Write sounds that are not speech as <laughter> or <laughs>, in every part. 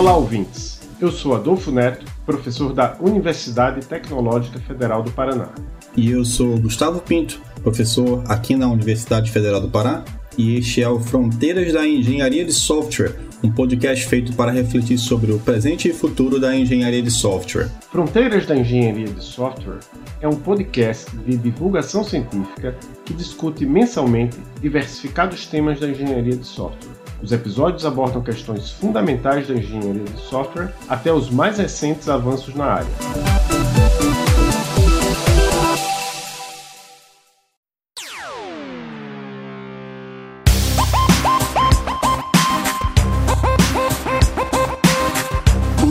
Olá, ouvintes. Eu sou Adolfo Neto, professor da Universidade Tecnológica Federal do Paraná. E eu sou Gustavo Pinto, professor aqui na Universidade Federal do Pará, e este é o Fronteiras da Engenharia de Software, um podcast feito para refletir sobre o presente e futuro da engenharia de software. Fronteiras da Engenharia de Software é um podcast de divulgação científica que discute mensalmente diversificados temas da engenharia de software. Os episódios abordam questões fundamentais da engenharia de software até os mais recentes avanços na área.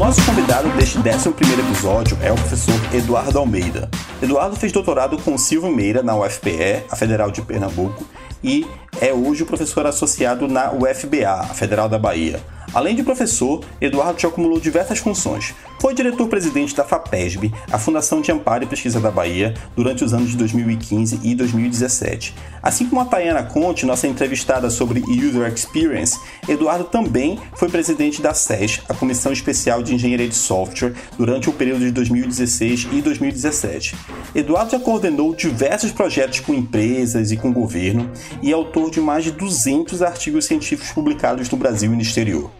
nosso convidado deste 11 episódio é o professor Eduardo Almeida. Eduardo fez doutorado com Silvio Meira na UFPE, a Federal de Pernambuco, e é hoje o professor associado na UFBA, a Federal da Bahia. Além de professor, Eduardo já acumulou diversas funções. Foi diretor-presidente da FAPESB, a Fundação de Amparo e Pesquisa da Bahia, durante os anos de 2015 e 2017. Assim como a Tayana Conte, nossa entrevistada sobre User Experience, Eduardo também foi presidente da SES, a Comissão Especial de Engenharia de Software, durante o período de 2016 e 2017. Eduardo já coordenou diversos projetos com empresas e com o governo e é autor de mais de 200 artigos científicos publicados no Brasil e no exterior.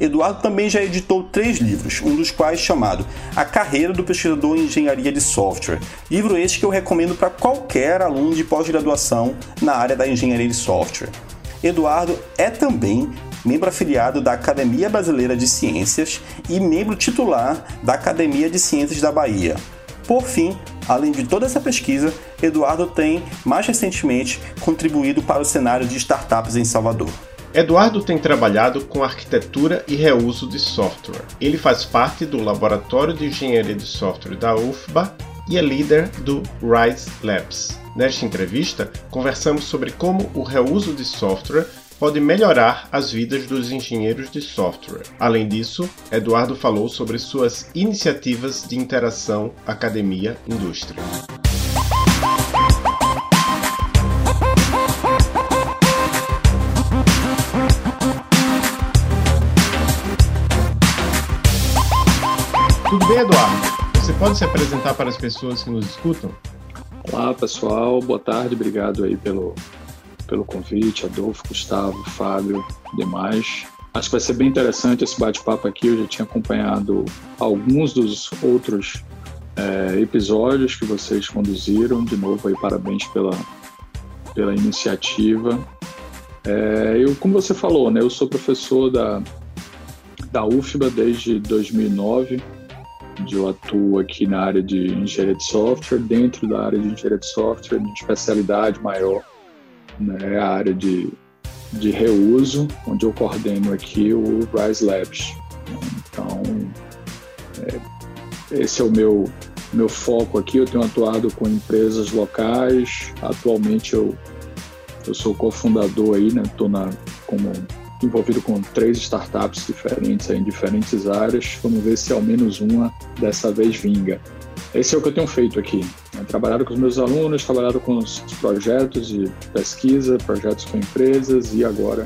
Eduardo também já editou três livros, um dos quais chamado A Carreira do Pesquisador em Engenharia de Software. Livro este que eu recomendo para qualquer aluno de pós-graduação na área da engenharia de software. Eduardo é também membro afiliado da Academia Brasileira de Ciências e membro titular da Academia de Ciências da Bahia. Por fim, além de toda essa pesquisa, Eduardo tem, mais recentemente, contribuído para o cenário de startups em Salvador. Eduardo tem trabalhado com arquitetura e reuso de software. Ele faz parte do Laboratório de Engenharia de Software da UFBA e é líder do RISE Labs. Nesta entrevista, conversamos sobre como o reuso de software pode melhorar as vidas dos engenheiros de software. Além disso, Eduardo falou sobre suas iniciativas de interação academia-indústria. Bem, Eduardo? Você pode se apresentar para as pessoas que nos escutam? Olá, pessoal. Boa tarde. Obrigado aí pelo, pelo convite, Adolfo, Gustavo, Fábio, demais. Acho que vai ser bem interessante esse bate-papo aqui. Eu já tinha acompanhado alguns dos outros é, episódios que vocês conduziram. De novo, aí, parabéns pela, pela iniciativa. É, eu, como você falou, né, eu sou professor da, da UFBA desde 2009 onde eu atuo aqui na área de engenharia de software, dentro da área de engenharia de software, de especialidade maior, né, a área de, de reuso, onde eu coordeno aqui o Rise Labs. Então, é, esse é o meu, meu foco aqui. Eu tenho atuado com empresas locais. Atualmente, eu, eu sou cofundador aí, né? Estou como envolvido com três startups diferentes em diferentes áreas. Vamos ver se ao menos uma dessa vez vinga. Esse é o que eu tenho feito aqui. Trabalhado com os meus alunos, trabalhado com os projetos de pesquisa, projetos com empresas e agora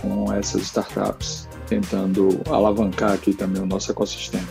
com essas startups, tentando alavancar aqui também o nosso ecossistema.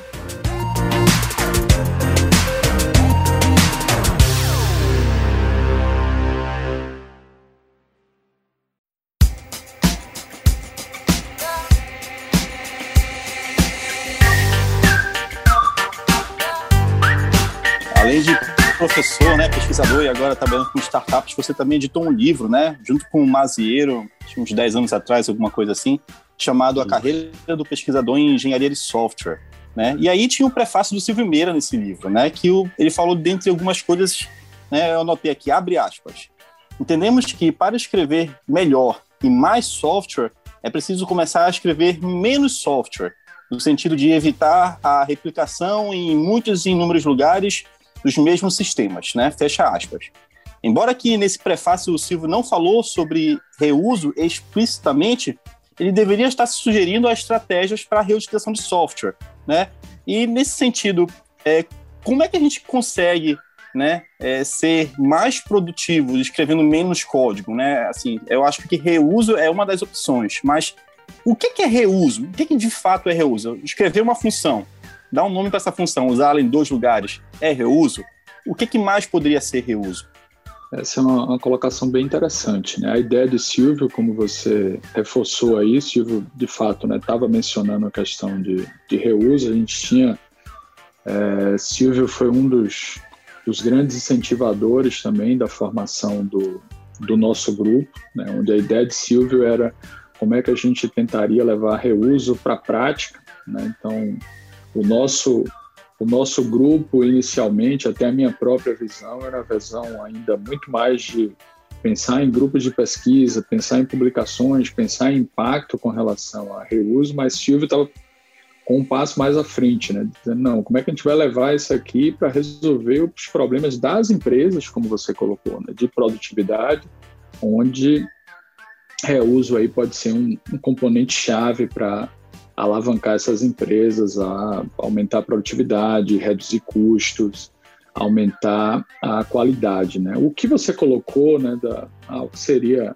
Professor, né, pesquisador e agora trabalhando com startups, você também editou um livro, né, junto com o Maziero, uns 10 anos atrás, alguma coisa assim, chamado A Carreira do Pesquisador em Engenharia de Software. Né? E aí tinha um prefácio do Silvio Meira nesse livro, né, que o, ele falou dentre algumas coisas, né, eu anotei aqui, abre aspas. Entendemos que para escrever melhor e mais software, é preciso começar a escrever menos software, no sentido de evitar a replicação em muitos e inúmeros lugares dos mesmos sistemas, né? Fecha aspas. Embora aqui nesse prefácio o Silvio não falou sobre reuso explicitamente, ele deveria estar sugerindo as estratégias para a reutilização de software, né? E nesse sentido, é, como é que a gente consegue, né, é, ser mais produtivo escrevendo menos código, né? Assim, eu acho que reuso é uma das opções, mas O que, que é reuso? O que, que de fato é reuso? Escrever uma função, dar um nome para essa função, usá-la em dois lugares, é reuso? O que, que mais poderia ser reuso? Essa é uma, uma, colocação bem interessante. Né? A ideia de Silvio, como você reforçou aí, Silvio, de fato, estava né, mencionando a questão de, de reuso. A gente tinha. É, Silvio foi um dos, dos grandes incentivadores também da formação do, do nosso grupo, né? onde a ideia de Silvio era como é que a gente tentaria levar reuso para a prática. Né? Então, o nosso o nosso grupo, inicialmente, até a minha própria visão, era a visão ainda muito mais de pensar em grupos de pesquisa, pensar em publicações, pensar em impacto com relação a reuso, mas Silvio estava com um passo mais à frente, né? Dizendo, não, como é que a gente vai levar isso aqui para resolver os problemas das empresas, como você colocou, né? de produtividade, onde reuso aí pode ser um, um componente chave para alavancar essas empresas a aumentar a produtividade, reduzir custos, aumentar a qualidade, né? O que você colocou, né, da, ah, seria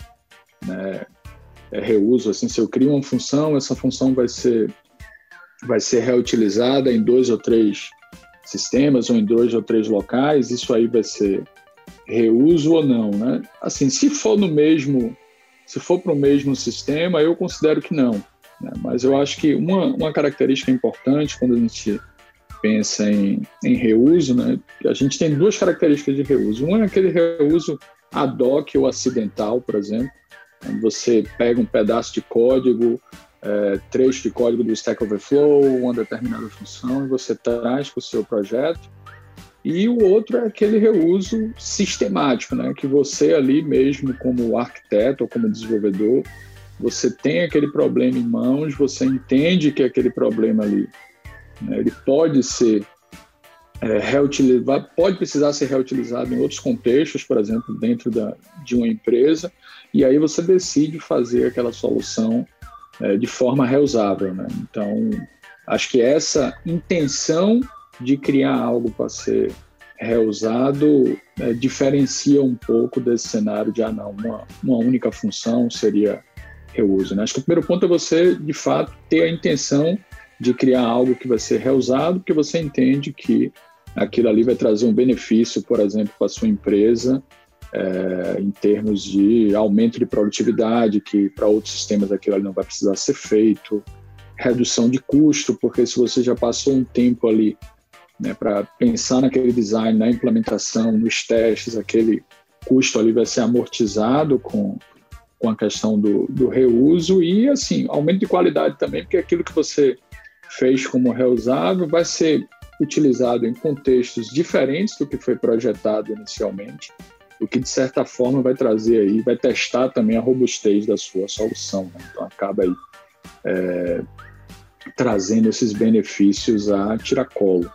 né, é reuso, assim, se eu crio uma função, essa função vai ser vai ser reutilizada em dois ou três sistemas ou em dois ou três locais, isso aí vai ser reuso ou não, né? Assim, se for no mesmo, se for para o mesmo sistema, eu considero que não. Né? Mas eu acho que uma, uma característica importante quando a gente pensa em, em reuso, né? a gente tem duas características de reuso. Uma é aquele reuso ad hoc ou acidental, por exemplo. Você pega um pedaço de código, é, trecho de código do Stack Overflow, uma determinada função, e você traz para o seu projeto. E o outro é aquele reuso sistemático, né? que você ali mesmo, como arquiteto ou como desenvolvedor, você tem aquele problema em mãos, você entende que aquele problema ali né, ele pode ser é, reutilizado, pode precisar ser reutilizado em outros contextos, por exemplo, dentro da, de uma empresa, e aí você decide fazer aquela solução é, de forma reusável. Né? Então, acho que essa intenção de criar algo para ser reusado é, diferencia um pouco desse cenário de, ah, não, uma, uma única função seria reuso. Né? Acho que o primeiro ponto é você, de fato, ter a intenção de criar algo que vai ser reusado, porque você entende que aquilo ali vai trazer um benefício, por exemplo, para a sua empresa, é, em termos de aumento de produtividade, que para outros sistemas aquilo ali não vai precisar ser feito, redução de custo, porque se você já passou um tempo ali né, para pensar naquele design, na implementação, nos testes, aquele custo ali vai ser amortizado com, com a questão do, do reuso e, assim, aumento de qualidade também, porque aquilo que você fez como reusável vai ser utilizado em contextos diferentes do que foi projetado inicialmente, o que de certa forma vai trazer aí, vai testar também a robustez da sua solução. Né? Então acaba aí é, trazendo esses benefícios a tiracolo.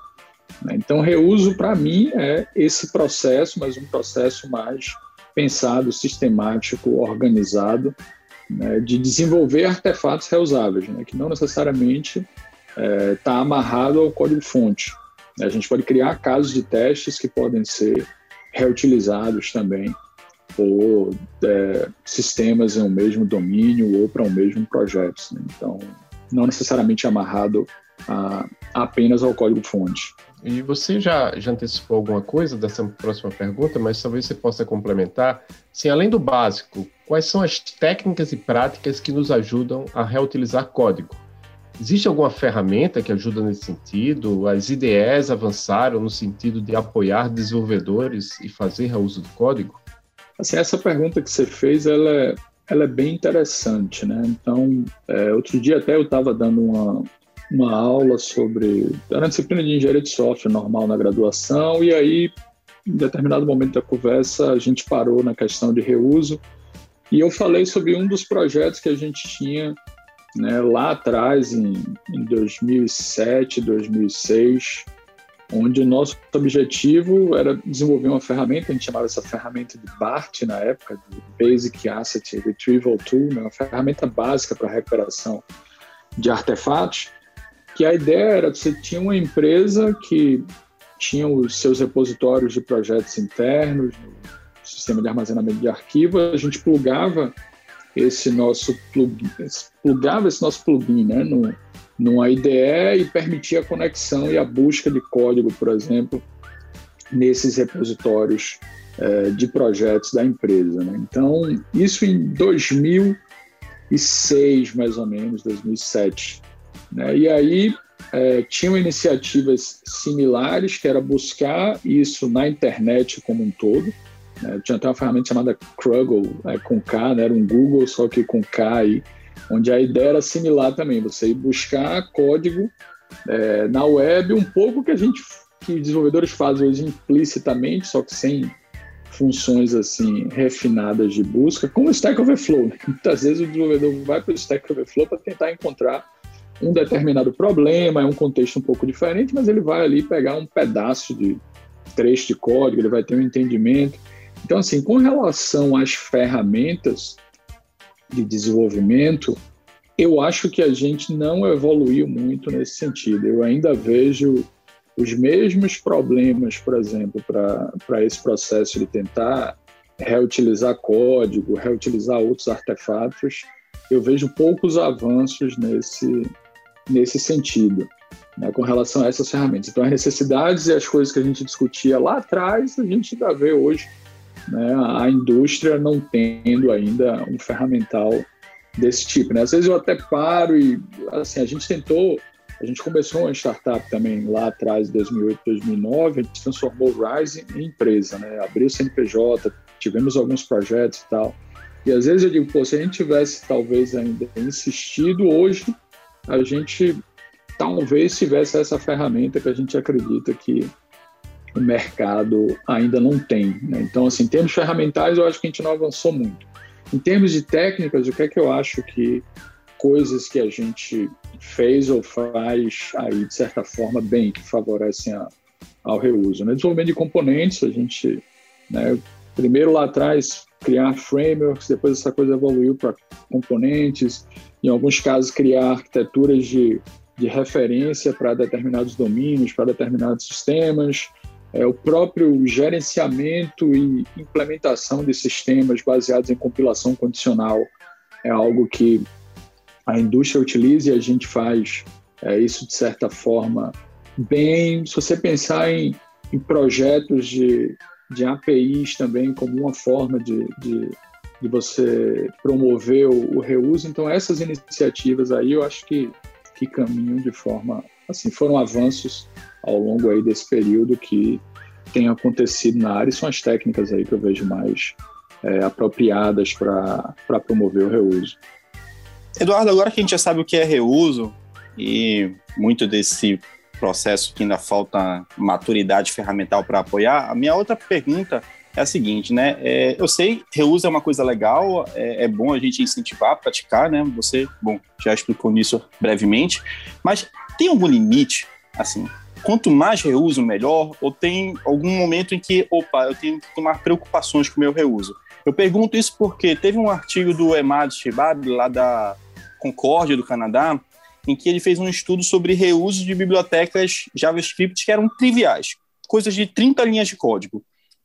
Né? Então reuso para mim é esse processo, mas um processo mais pensado, sistemático, organizado, né, de desenvolver artefatos reusáveis, né, que não necessariamente está é, tá amarrado ao código-fonte. A gente pode criar casos de testes que podem ser reutilizados também por é, sistemas em um mesmo domínio ou para um mesmo projeto. Né? Então, não necessariamente amarrado a, apenas ao código-fonte. E você já, já antecipou alguma coisa dessa próxima pergunta, mas talvez você possa complementar. Sim, além do básico, quais são as técnicas e práticas que nos ajudam a reutilizar código? Existe alguma ferramenta que ajuda nesse sentido? As IDEs avançaram no sentido de apoiar desenvolvedores e fazer reuso do código? Assim, essa pergunta que você fez, ela é, ela é bem interessante, né? Então, é, outro dia até eu estava dando uma, uma aula sobre. Era uma disciplina de engenharia de software normal na graduação, e aí, em determinado momento da conversa, a gente parou na questão de reuso, e eu falei sobre um dos projetos que a gente tinha né, lá atrás, em, em 2007, 2006, onde o nosso objetivo era desenvolver uma ferramenta, a gente chamava essa ferramenta de BART na época, de Basic Asset Retrieval Tool, né, uma ferramenta básica para recuperação de artefatos, que a ideia era que você tinha uma empresa que tinha os seus repositórios de projetos internos, no sistema de armazenamento de arquivo, a gente plugava esse nosso plugin, plugava esse nosso plugin né, no, numa IDE e permitia a conexão e a busca de código, por exemplo, nesses repositórios é, de projetos da empresa. Né? Então, isso em 2006, mais ou menos, 2007. Né? E aí é, tinham iniciativas similares, que era buscar isso na internet como um todo. Né? Tinha até uma ferramenta chamada Kruggle, é, com K, né? era um Google, só que com K aí, onde a ideia era similar também, você ir buscar código é, na web, um pouco que a gente, que desenvolvedores fazem hoje implicitamente, só que sem funções assim refinadas de busca, como o Stack Overflow. Né? <laughs> Muitas vezes o desenvolvedor vai para o Stack Overflow para tentar encontrar um determinado problema, é um contexto um pouco diferente, mas ele vai ali pegar um pedaço de trecho de código, ele vai ter um entendimento. Então, assim, com relação às ferramentas de desenvolvimento, eu acho que a gente não evoluiu muito nesse sentido. Eu ainda vejo os mesmos problemas, por exemplo, para esse processo de tentar reutilizar código, reutilizar outros artefatos, eu vejo poucos avanços nesse, nesse sentido, né, com relação a essas ferramentas. Então, as necessidades e as coisas que a gente discutia lá atrás, a gente ainda vê hoje né, a indústria não tendo ainda um ferramental desse tipo. Né? Às vezes eu até paro e, assim, a gente tentou, a gente começou uma startup também lá atrás, 2008, 2009, a gente transformou o Rise em empresa, né? abriu o CNPJ, tivemos alguns projetos e tal. E às vezes eu digo, pô, se a gente tivesse talvez ainda insistido hoje, a gente talvez tivesse essa ferramenta que a gente acredita que o mercado ainda não tem. Né? Então, assim, em termos ferramentais, eu acho que a gente não avançou muito. Em termos de técnicas, o que é que eu acho que coisas que a gente fez ou faz aí, de certa forma, bem, que favorecem a, ao reuso? Né? Desenvolvimento de componentes, a gente, né, primeiro lá atrás, criar frameworks, depois essa coisa evoluiu para componentes, em alguns casos, criar arquiteturas de, de referência para determinados domínios, para determinados sistemas, é, o próprio gerenciamento e implementação de sistemas baseados em compilação condicional é algo que a indústria utiliza e a gente faz é, isso de certa forma bem. Se você pensar em, em projetos de, de APIs também como uma forma de, de, de você promover o, o, reuso, então essas iniciativas aí eu acho que, que caminham de forma assim foram avanços ao longo aí desse período que tem acontecido na área e são as técnicas aí que eu vejo mais é, apropriadas para promover o reuso. Eduardo, agora que a gente já sabe o que é reuso e muito desse processo que ainda falta maturidade ferramental para apoiar, a minha outra pergunta a seguinte, né? É, eu sei, reuso é uma coisa legal, é, é, bom a gente incentivar, praticar, né? Você, bom, já explicou nisso brevemente, mas tem algum limite, assim, quanto mais reuso, melhor? Ou tem algum momento em que, opa, eu tenho que tomar preocupações com o meu reuso? Eu pergunto isso porque teve um artigo do Emad Shibab, lá da Concórdia do Canadá, em que ele fez um estudo sobre reuso de bibliotecas JavaScript que eram triviais, coisas de 30 linhas de código.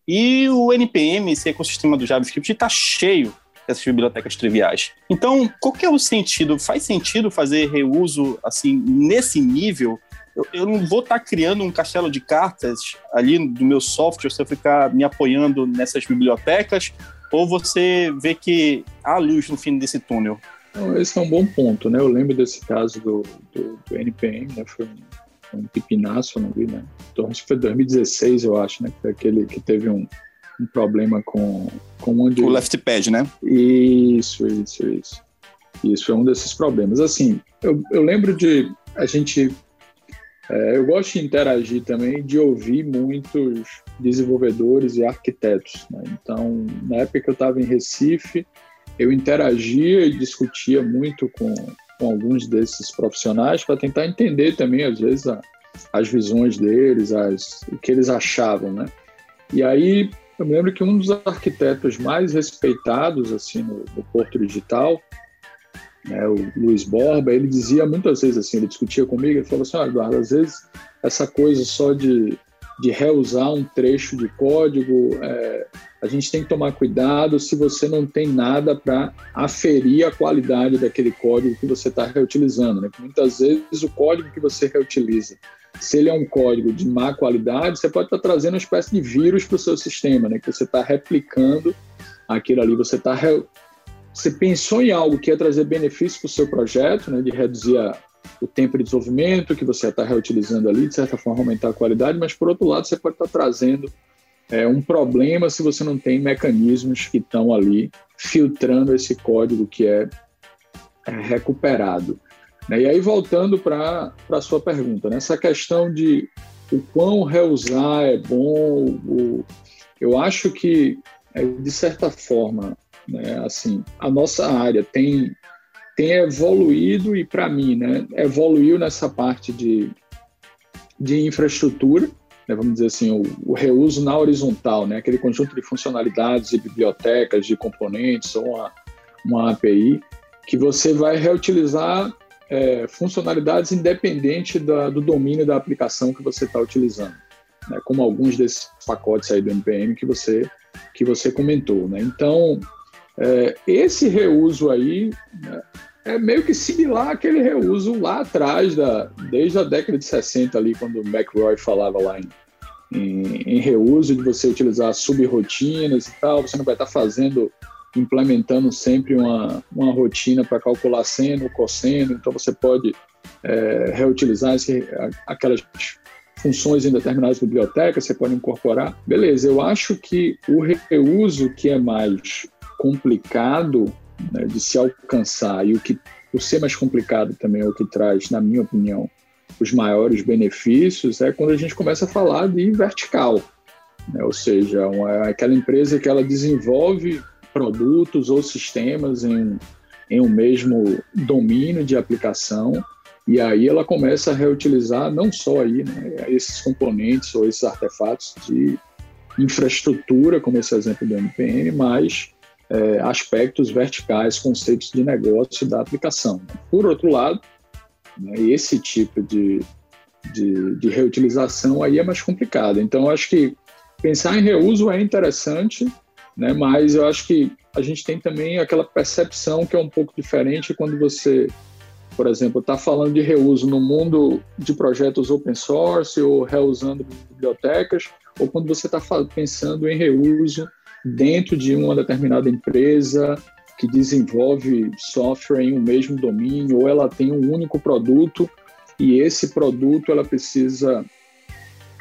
E o NPM, esse ecossistema do JavaScript, está cheio dessas bibliotecas triviais. Então, qual que é o sentido? Faz sentido fazer reuso assim nesse nível eu, eu não vou estar tá criando um castelo de cartas ali do meu software se eu ficar me apoiando nessas bibliotecas, ou você vê que há luz no fim desse túnel? esse é um bom ponto, né? Eu lembro desse caso do, do, do NPM, né? Foi um, um pipinaço, não vi, né? Então, acho que foi 2016, eu acho, né? Que foi aquele que teve um, um problema com, com onde... O left pad, né? Isso, isso, isso. Isso é um desses problemas. Assim, eu, eu lembro de a gente é, eu gosto de interagir também, de ouvir muitos desenvolvedores e arquitetos. Né? Então, na época que eu estava em Recife, eu interagia e discutia muito com, com alguns desses profissionais para tentar entender também, às vezes, a, as visões deles, as, o que eles achavam. Né? E aí, eu me lembro que um dos arquitetos mais respeitados assim no, no Porto Digital né, o Luiz Borba, ele dizia muitas vezes assim, ele discutia comigo, ele falou assim, ah, Eduardo, às vezes essa coisa só de, de reusar um trecho de código é, a gente tem que tomar cuidado se você não tem nada para aferir a qualidade daquele código que você está reutilizando. Né? Muitas vezes o código que você reutiliza, se ele é um código de má qualidade, você pode estar tá trazendo uma espécie de vírus para o seu sistema, né? que você está replicando aquilo ali, você está re... você pensou em algo que ia trazer benefício para o seu projeto, né? de reduzir a, o tempo de desenvolvimento que você está reutilizando ali, de certa forma aumentar a qualidade, mas por outro lado você pode estar tá trazendo é um problema se você não tem mecanismos que estão ali filtrando esse código que é, é recuperado. Né? E aí, voltando para a sua pergunta, né? essa questão de o quão reusar é bom, o, eu acho que, é, de certa forma, né, assim, a nossa área tem, tem evoluído e, para mim, né, evoluiu nessa parte de, de infraestrutura, né, vamos dizer assim, o, o, reuso na horizontal, né, aquele conjunto de funcionalidades e bibliotecas, de componentes ou uma, uma API, que você vai reutilizar é, funcionalidades independente da, do domínio da aplicação que você está utilizando, né, como alguns desses pacotes aí do NPM que você, que você comentou. Né? Então, é, esse reuso aí né, é meio que similar àquele reuso lá atrás, da, desde a década de 60 ali, quando o McRoy falava lá em, em, em reuso, de você utilizar subrrotinas e tal, você não vai estar fazendo, implementando sempre uma, uma rotina para calcular seno, cosseno, então você pode é, reutilizar esse, aquelas funções em determinadas bibliotecas, você pode incorporar. Beleza, eu acho que o reuso que é mais complicado né, de se alcançar e o que por ser mais complicado também é o que traz, na minha opinião, os maiores benefícios é quando a gente começa a falar de vertical, né? ou seja, uma, aquela empresa que ela desenvolve produtos ou sistemas em, em um mesmo domínio de aplicação e aí ela começa a reutilizar não só aí né, esses componentes ou esses artefatos de infraestrutura, como esse exemplo do NPM, mas é, aspectos verticais, conceitos de negócio da aplicação. Por outro lado, né, esse tipo de, de, de, reutilização aí é mais complicado. Então, acho que pensar em reuso é interessante, né, mas eu acho que a gente tem também aquela percepção que é um pouco diferente quando você, por exemplo, está falando de reuso no mundo de projetos open source ou reusando bibliotecas, ou quando você está pensando em reuso dentro de uma determinada empresa que desenvolve software em um mesmo domínio, ou ela tem um único produto e esse produto ela precisa,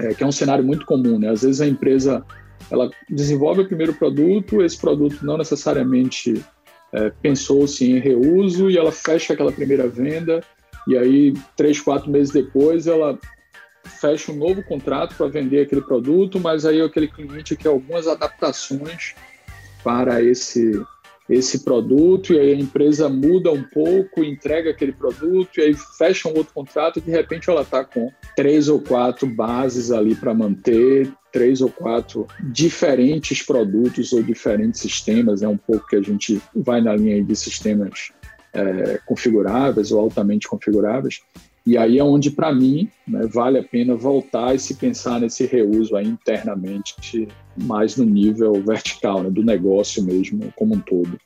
é, que é um cenário muito comum, né? Às vezes a empresa ela desenvolve o primeiro produto, esse produto não necessariamente é, pensou-se em reuso e ela fecha aquela primeira venda e aí três, quatro meses depois ela fecha um novo contrato para vender aquele produto, mas aí aquele cliente quer algumas adaptações para esse esse produto e aí a empresa muda um pouco, entrega aquele produto e aí fecha um outro contrato e de repente ela está com três ou quatro bases ali para manter, três ou quatro diferentes produtos ou diferentes sistemas, é um pouco que a gente vai na linha de sistemas é, configuráveis ou altamente configuráveis. E aí é onde, para mim, né, vale a pena voltar e se pensar nesse reuso aí internamente, mais no nível vertical, né, do negócio mesmo, como um todo.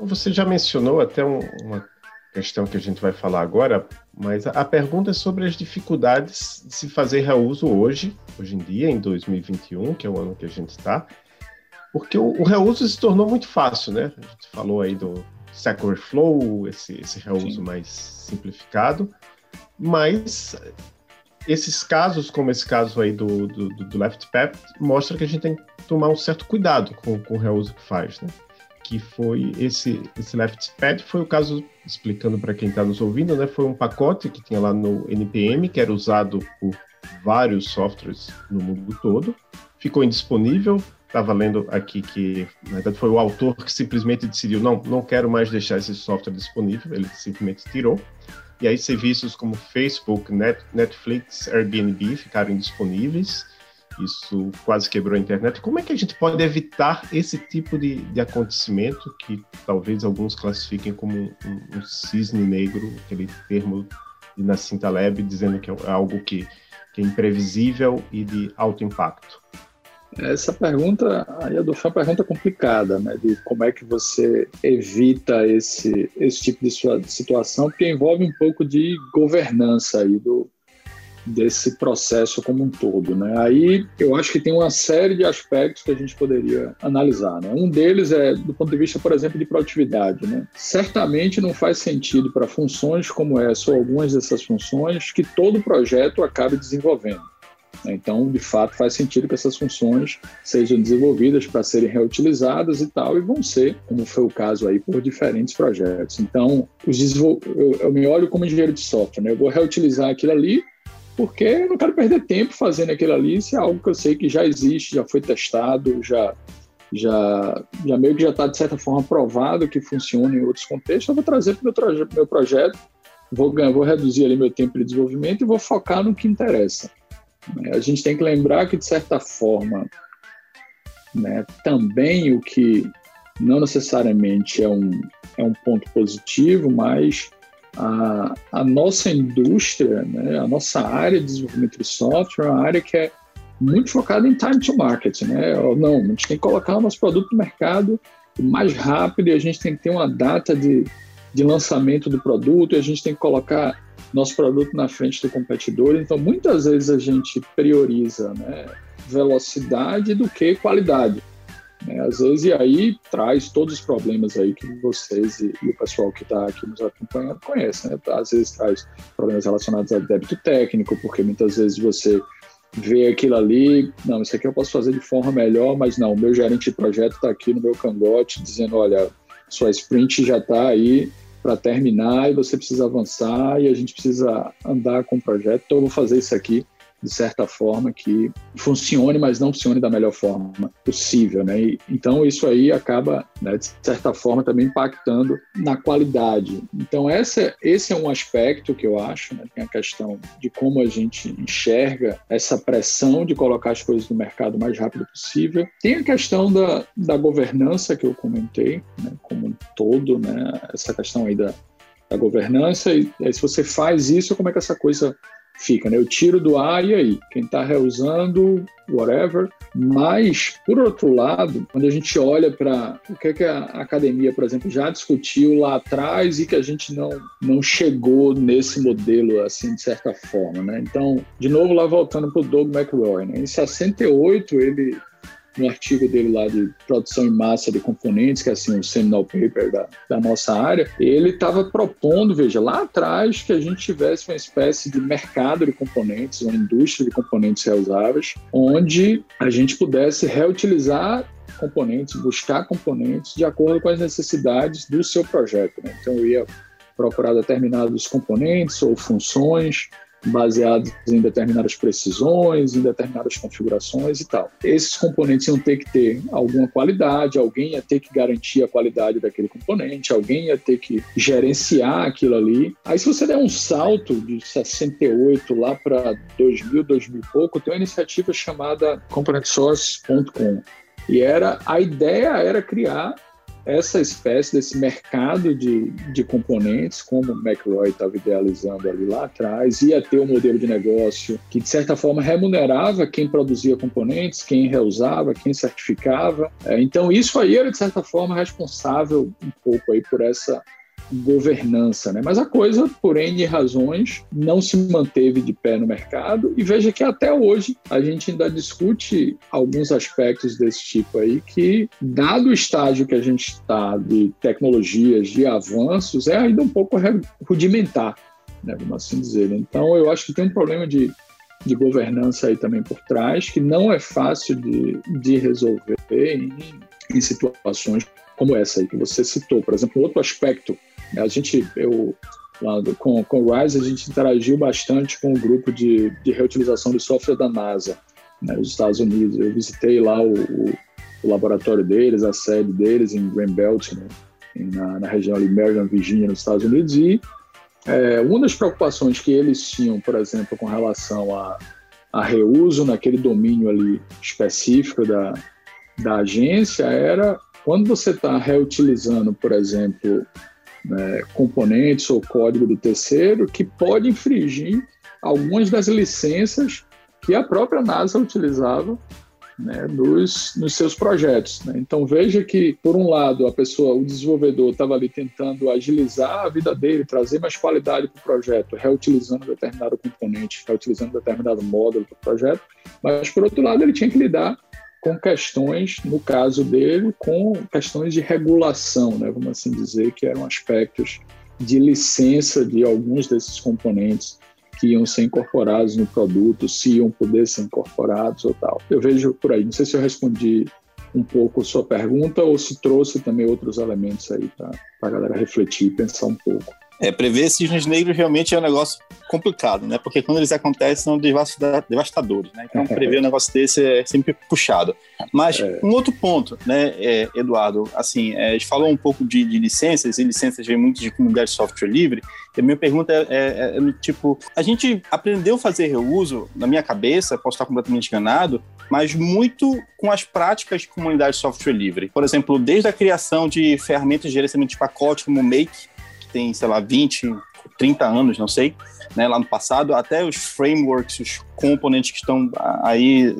Você já mencionou até um, uma questão que a gente vai falar agora, mas a pergunta é sobre as dificuldades de se fazer reuso hoje, hoje em dia, em 2021, que é o ano que a gente está, porque o, o reuso se tornou muito fácil, né? A gente falou aí do Stack Overflow, esse, esse reuso Sim. mais simplificado, mas esses casos, como esse caso aí do, do, do Left Path, mostra que a gente tem que tomar um certo cuidado com, com o reuso que faz, né? Que foi esse, esse Left Pad, foi o caso, explicando para quem está nos ouvindo, né? Foi um pacote que tinha lá no NPM, que era usado por vários softwares no mundo todo, ficou indisponível. Estava lendo aqui que, na verdade, foi o autor que simplesmente decidiu: não, não quero mais deixar esse software disponível, ele simplesmente tirou. E aí serviços como Facebook, Net, Netflix, Airbnb ficaram disponíveis. Isso quase quebrou a internet. Como é que a gente pode evitar esse tipo de, de acontecimento que talvez alguns classifiquem como um, um, cisne negro, aquele termo de Nassim Taleb, dizendo que é algo que, que é imprevisível e de alto impacto? Essa pergunta aí é uma pergunta complicada, né? De como é que você evita esse, esse tipo de situação, porque envolve um pouco de governança aí do, desse processo como um todo, né? Aí eu acho que tem uma série de aspectos que a gente poderia analisar, né? Um deles é do ponto de vista, por exemplo, de produtividade, né? Certamente não faz sentido para funções como essa ou algumas dessas funções que todo projeto acabe desenvolvendo. Então, de fato, faz sentido que essas funções sejam desenvolvidas para serem reutilizadas e tal, e vão ser, como foi o caso aí, por diferentes projetos. Então, os desenvol... eu, eu me olho como engenheiro de software, né? eu vou reutilizar aquilo ali, porque eu não quero perder tempo fazendo aquilo ali, se é algo que eu sei que já existe, já foi testado, já já, já meio que já está, de certa forma, provado que funciona em outros contextos, eu vou trazer para o meu, meu projeto, vou, vou reduzir ali meu tempo de desenvolvimento e vou focar no que interessa. Né? A gente tem que lembrar que, de certa forma, né, também o que não necessariamente é um, é um ponto positivo, mas a, a nossa indústria, né, a nossa área de desenvolvimento de software é uma área que é muito focada em time to market. Né? Não, a gente tem que colocar o nosso produto no mercado mais rápido e a gente tem que ter uma data de, de lançamento do produto e a gente tem que colocar nosso produto na frente do competidor. Então, muitas vezes a gente prioriza né, velocidade do que qualidade. Né? Às vezes, e aí traz todos os problemas aí que vocês e, e o pessoal que está aqui nos acompanhando conhecem. Né? Às vezes traz problemas relacionados a débito técnico, porque muitas vezes você vê aquilo ali, não, isso aqui eu posso fazer de forma melhor, mas não, o meu gerente de projeto está aqui no meu cangote dizendo, olha, sua sprint já está aí para terminar e você precisa avançar e a gente precisa andar com o projeto, então eu vou fazer isso aqui de certa forma, que funcione, mas não funcione da melhor forma possível, né? E, então isso aí acaba, né, de certa forma, também impactando na qualidade. Então essa, esse é um aspecto que eu acho, né? Tem a questão de como a gente enxerga essa pressão de colocar as coisas no mercado o mais rápido possível. Tem a questão da, da governança que eu comentei, né? Como um todo, né? Essa questão aí da, da governança e se você faz isso, como é que essa coisa fica, né? Eu tiro do ar e aí, quem está reusando, whatever. Mas, por outro lado, quando a gente olha para o que, é que a academia, por exemplo, já discutiu lá atrás e que a gente não, não chegou nesse modelo, assim, de certa forma, né? Então, de novo, lá voltando para o Doug McRoy, né? Em 68, ele no artigo dele lá de produção em massa de componentes, que é assim, o seminal paper da, da nossa área, ele estava propondo, veja, lá atrás que a gente tivesse uma espécie de mercado de componentes, uma indústria de componentes reusáveis, onde a gente pudesse reutilizar componentes, buscar componentes de acordo com as necessidades do seu projeto. Né? Então, eu ia procurar determinados componentes ou funções baseados em determinadas precisões, em determinadas configurações e tal. Esses componentes iam ter que ter alguma qualidade, alguém ia ter que garantir a qualidade daquele componente, alguém ia ter que gerenciar aquilo ali. Aí se você der um salto de 68 lá para 2000, 2000 e pouco, tem uma iniciativa chamada componentsource.com. E era a ideia era criar essa espécie desse mercado de, de componentes, como o McRoy estava idealizando ali lá atrás, ia ter um modelo de negócio que, de certa forma, remunerava quem produzia componentes, quem reusava, quem certificava. É, então, isso aí era, de certa forma, responsável um pouco aí por essa governança, né? Mas a coisa, por N razões, não se manteve de pé no mercado e veja que até hoje a gente ainda discute alguns aspectos desse tipo aí que, dado o estágio que a gente está de tecnologias, de avanços, é ainda um pouco rudimentar, né? Vamos assim dizer. Então, eu acho que tem um problema de de governança aí também por trás, que não é fácil de, de resolver em, em situações como essa aí que você citou. Por exemplo, outro aspecto a gente, eu, com, com o RISE, a gente interagiu bastante com o grupo de, de reutilização de software da NASA, né, nos Estados Unidos. Eu visitei lá o, o, o laboratório deles, a sede deles em Greenbelt, né, na, na, região de Maryland, Virginia, nos Estados Unidos, e é, uma das preocupações que eles tinham, por exemplo, com relação a, a reuso naquele domínio ali específico da, da agência era quando você está reutilizando, por exemplo, né, componentes ou código do terceiro que pode infringir algumas das licenças que a própria NASA utilizava né, nos, nos seus projetos. Né? Então veja que, por um lado, a pessoa, o desenvolvedor, estava ali tentando agilizar a vida dele, trazer mais qualidade para o projeto, reutilizando determinado componente, reutilizando determinado módulo para o projeto, mas por outro lado ele tinha que lidar com questões, no caso dele, com questões de regulação, né, vamos assim dizer, que eram aspectos de licença de alguns desses componentes que iam ser incorporados no produto, se iam poder ser incorporados ou tal. Eu vejo por aí. Não sei se eu respondi um pouco sua pergunta ou se trouxe também outros elementos aí para a galera refletir e pensar um pouco. É, prever cisnes negros realmente é um negócio complicado, né? Porque quando eles acontecem são devastadores, né? Então <laughs> prever um negócio desse é sempre puxado. Mas é. um outro ponto, né, é, Eduardo, assim, é, a gente falou um pouco de, de, licenças, e licenças vem muito de comunidade de software livre, e a minha pergunta é, é, é tipo, a gente aprendeu a fazer reuso, na minha cabeça, posso estar completamente enganado, mas muito com as práticas de comunidade de software livre. Por exemplo, desde a criação de ferramentas de gerenciamento de pacote como Make, tem, sei lá, 20, 30 anos, não sei, né, lá no passado, até os frameworks, os componentes que estão aí,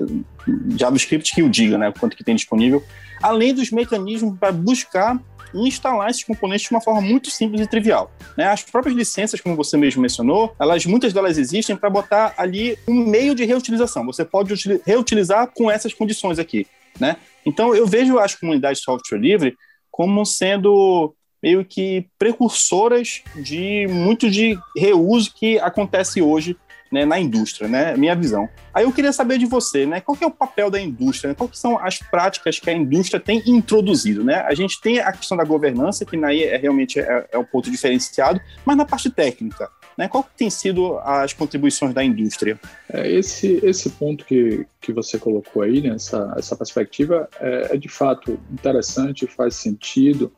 JavaScript que o diga, né, quanto que tem disponível, além dos mecanismos para buscar e instalar esses componentes de uma forma muito simples e trivial. Né? As próprias licenças, como você mesmo mencionou, elas muitas delas existem para botar ali um meio de reutilização. Você pode reutilizar com essas condições aqui. Né? Então, eu vejo as comunidades de software livre como sendo meio que precursoras de muito de reuso que acontece hoje né, na indústria, né? Minha visão. Aí eu queria saber de você, né? Qual que é o papel da indústria? Né? Quais são as práticas que a indústria tem introduzido, né? A gente tem a questão da governança, que naí é realmente é, é um ponto diferenciado, mas na parte técnica, né? Qual que tem sido as contribuições da indústria? É, esse, esse ponto que, que você colocou aí, né? essa, essa perspectiva, é, é de fato interessante, faz sentido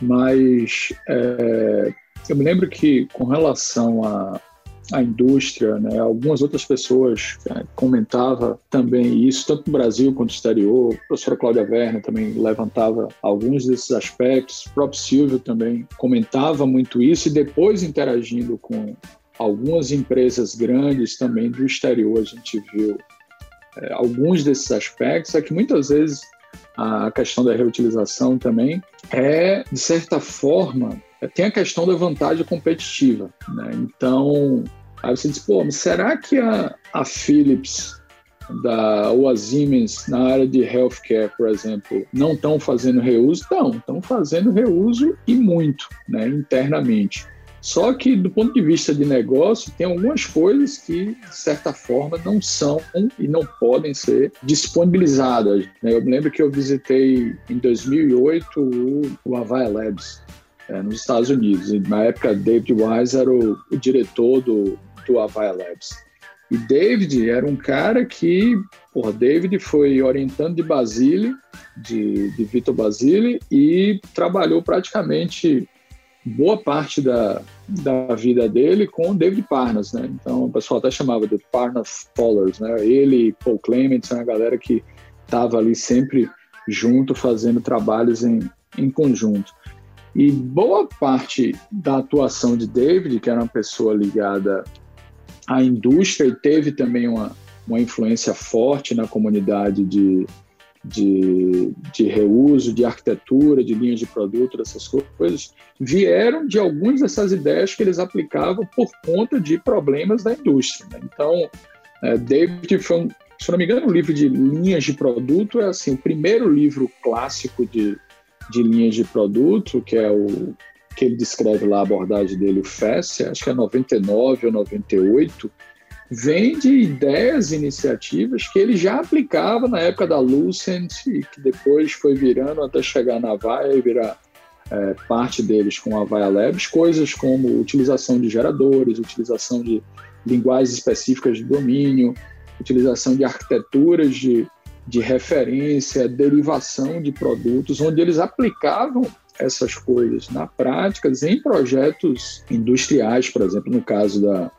mas é, eu me lembro que com relação à, à indústria, né, algumas outras pessoas é, comentavam também isso, tanto no Brasil quanto no exterior. A professora Cláudia Werner também levantava alguns desses aspectos. O próprio Silvio também comentava muito isso e depois interagindo com algumas empresas grandes também do exterior, a gente viu é, alguns desses aspectos, é que muitas vezes a questão da reutilização também, é, de certa forma, tem a questão da vantagem competitiva. Né? Então, aí você diz, pô, mas será que a, a Philips da, ou a Siemens na área de healthcare, por exemplo, não estão fazendo reuso? Não, estão fazendo reuso e muito, né, internamente. Só que, do ponto de vista de negócio, tem algumas coisas que, de certa forma, não são e não podem ser disponibilizadas. Né? Eu lembro que eu visitei em 2008 o, o Avaya Labs, é, nos Estados Unidos. E, na época, David Wise era o, o diretor do, do Avaya Labs. E David era um cara que, por David foi orientando de Basile, de, de Vitor Basile, e trabalhou praticamente boa parte da, da vida dele com David Parnas, né? Então o pessoal até chamava de Parnas Followers, né? Ele e Paul Clement são a galera que estava ali sempre junto fazendo trabalhos em, em conjunto. E boa parte da atuação de David, que era uma pessoa ligada à indústria e teve também uma, uma influência forte na comunidade de, de, de reuso, de arquitetura, de linhas de produto, dessas coisas, vieram de algumas dessas ideias que eles aplicavam por conta de problemas da indústria. Né? Então, é, David um, se não me engano, o livro de linhas de produto é assim, o primeiro livro clássico de, de linhas de produto, que é o que ele descreve lá a abordagem dele, o FES, acho que é 99 ou 98, vem de ideias iniciativas que ele já aplicava na época da Lucent e que depois foi virando até chegar na Vaia e virar é, parte deles com a Vaia Labs, coisas como utilização de geradores, utilização de linguagens específicas de domínio, utilização de arquiteturas de, de referência, derivação de produtos, onde eles aplicavam essas coisas na prática em projetos industriais, por exemplo, no caso da,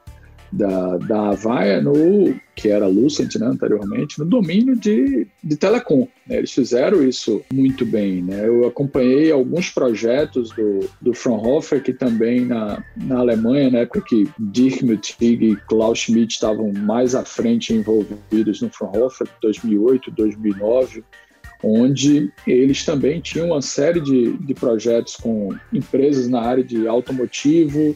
da, da Avaya, no, que era Lucent né, anteriormente, no domínio de, de telecom. Né? Eles fizeram isso muito bem. Né? Eu acompanhei alguns projetos do, do Fraunhofer, que também na, na Alemanha, na época que Dirk Mutig e Klaus Schmidt estavam mais à frente envolvidos no Fraunhofer, 2008, 2009, onde eles também tinham uma série de, de projetos com empresas na área de automotivo,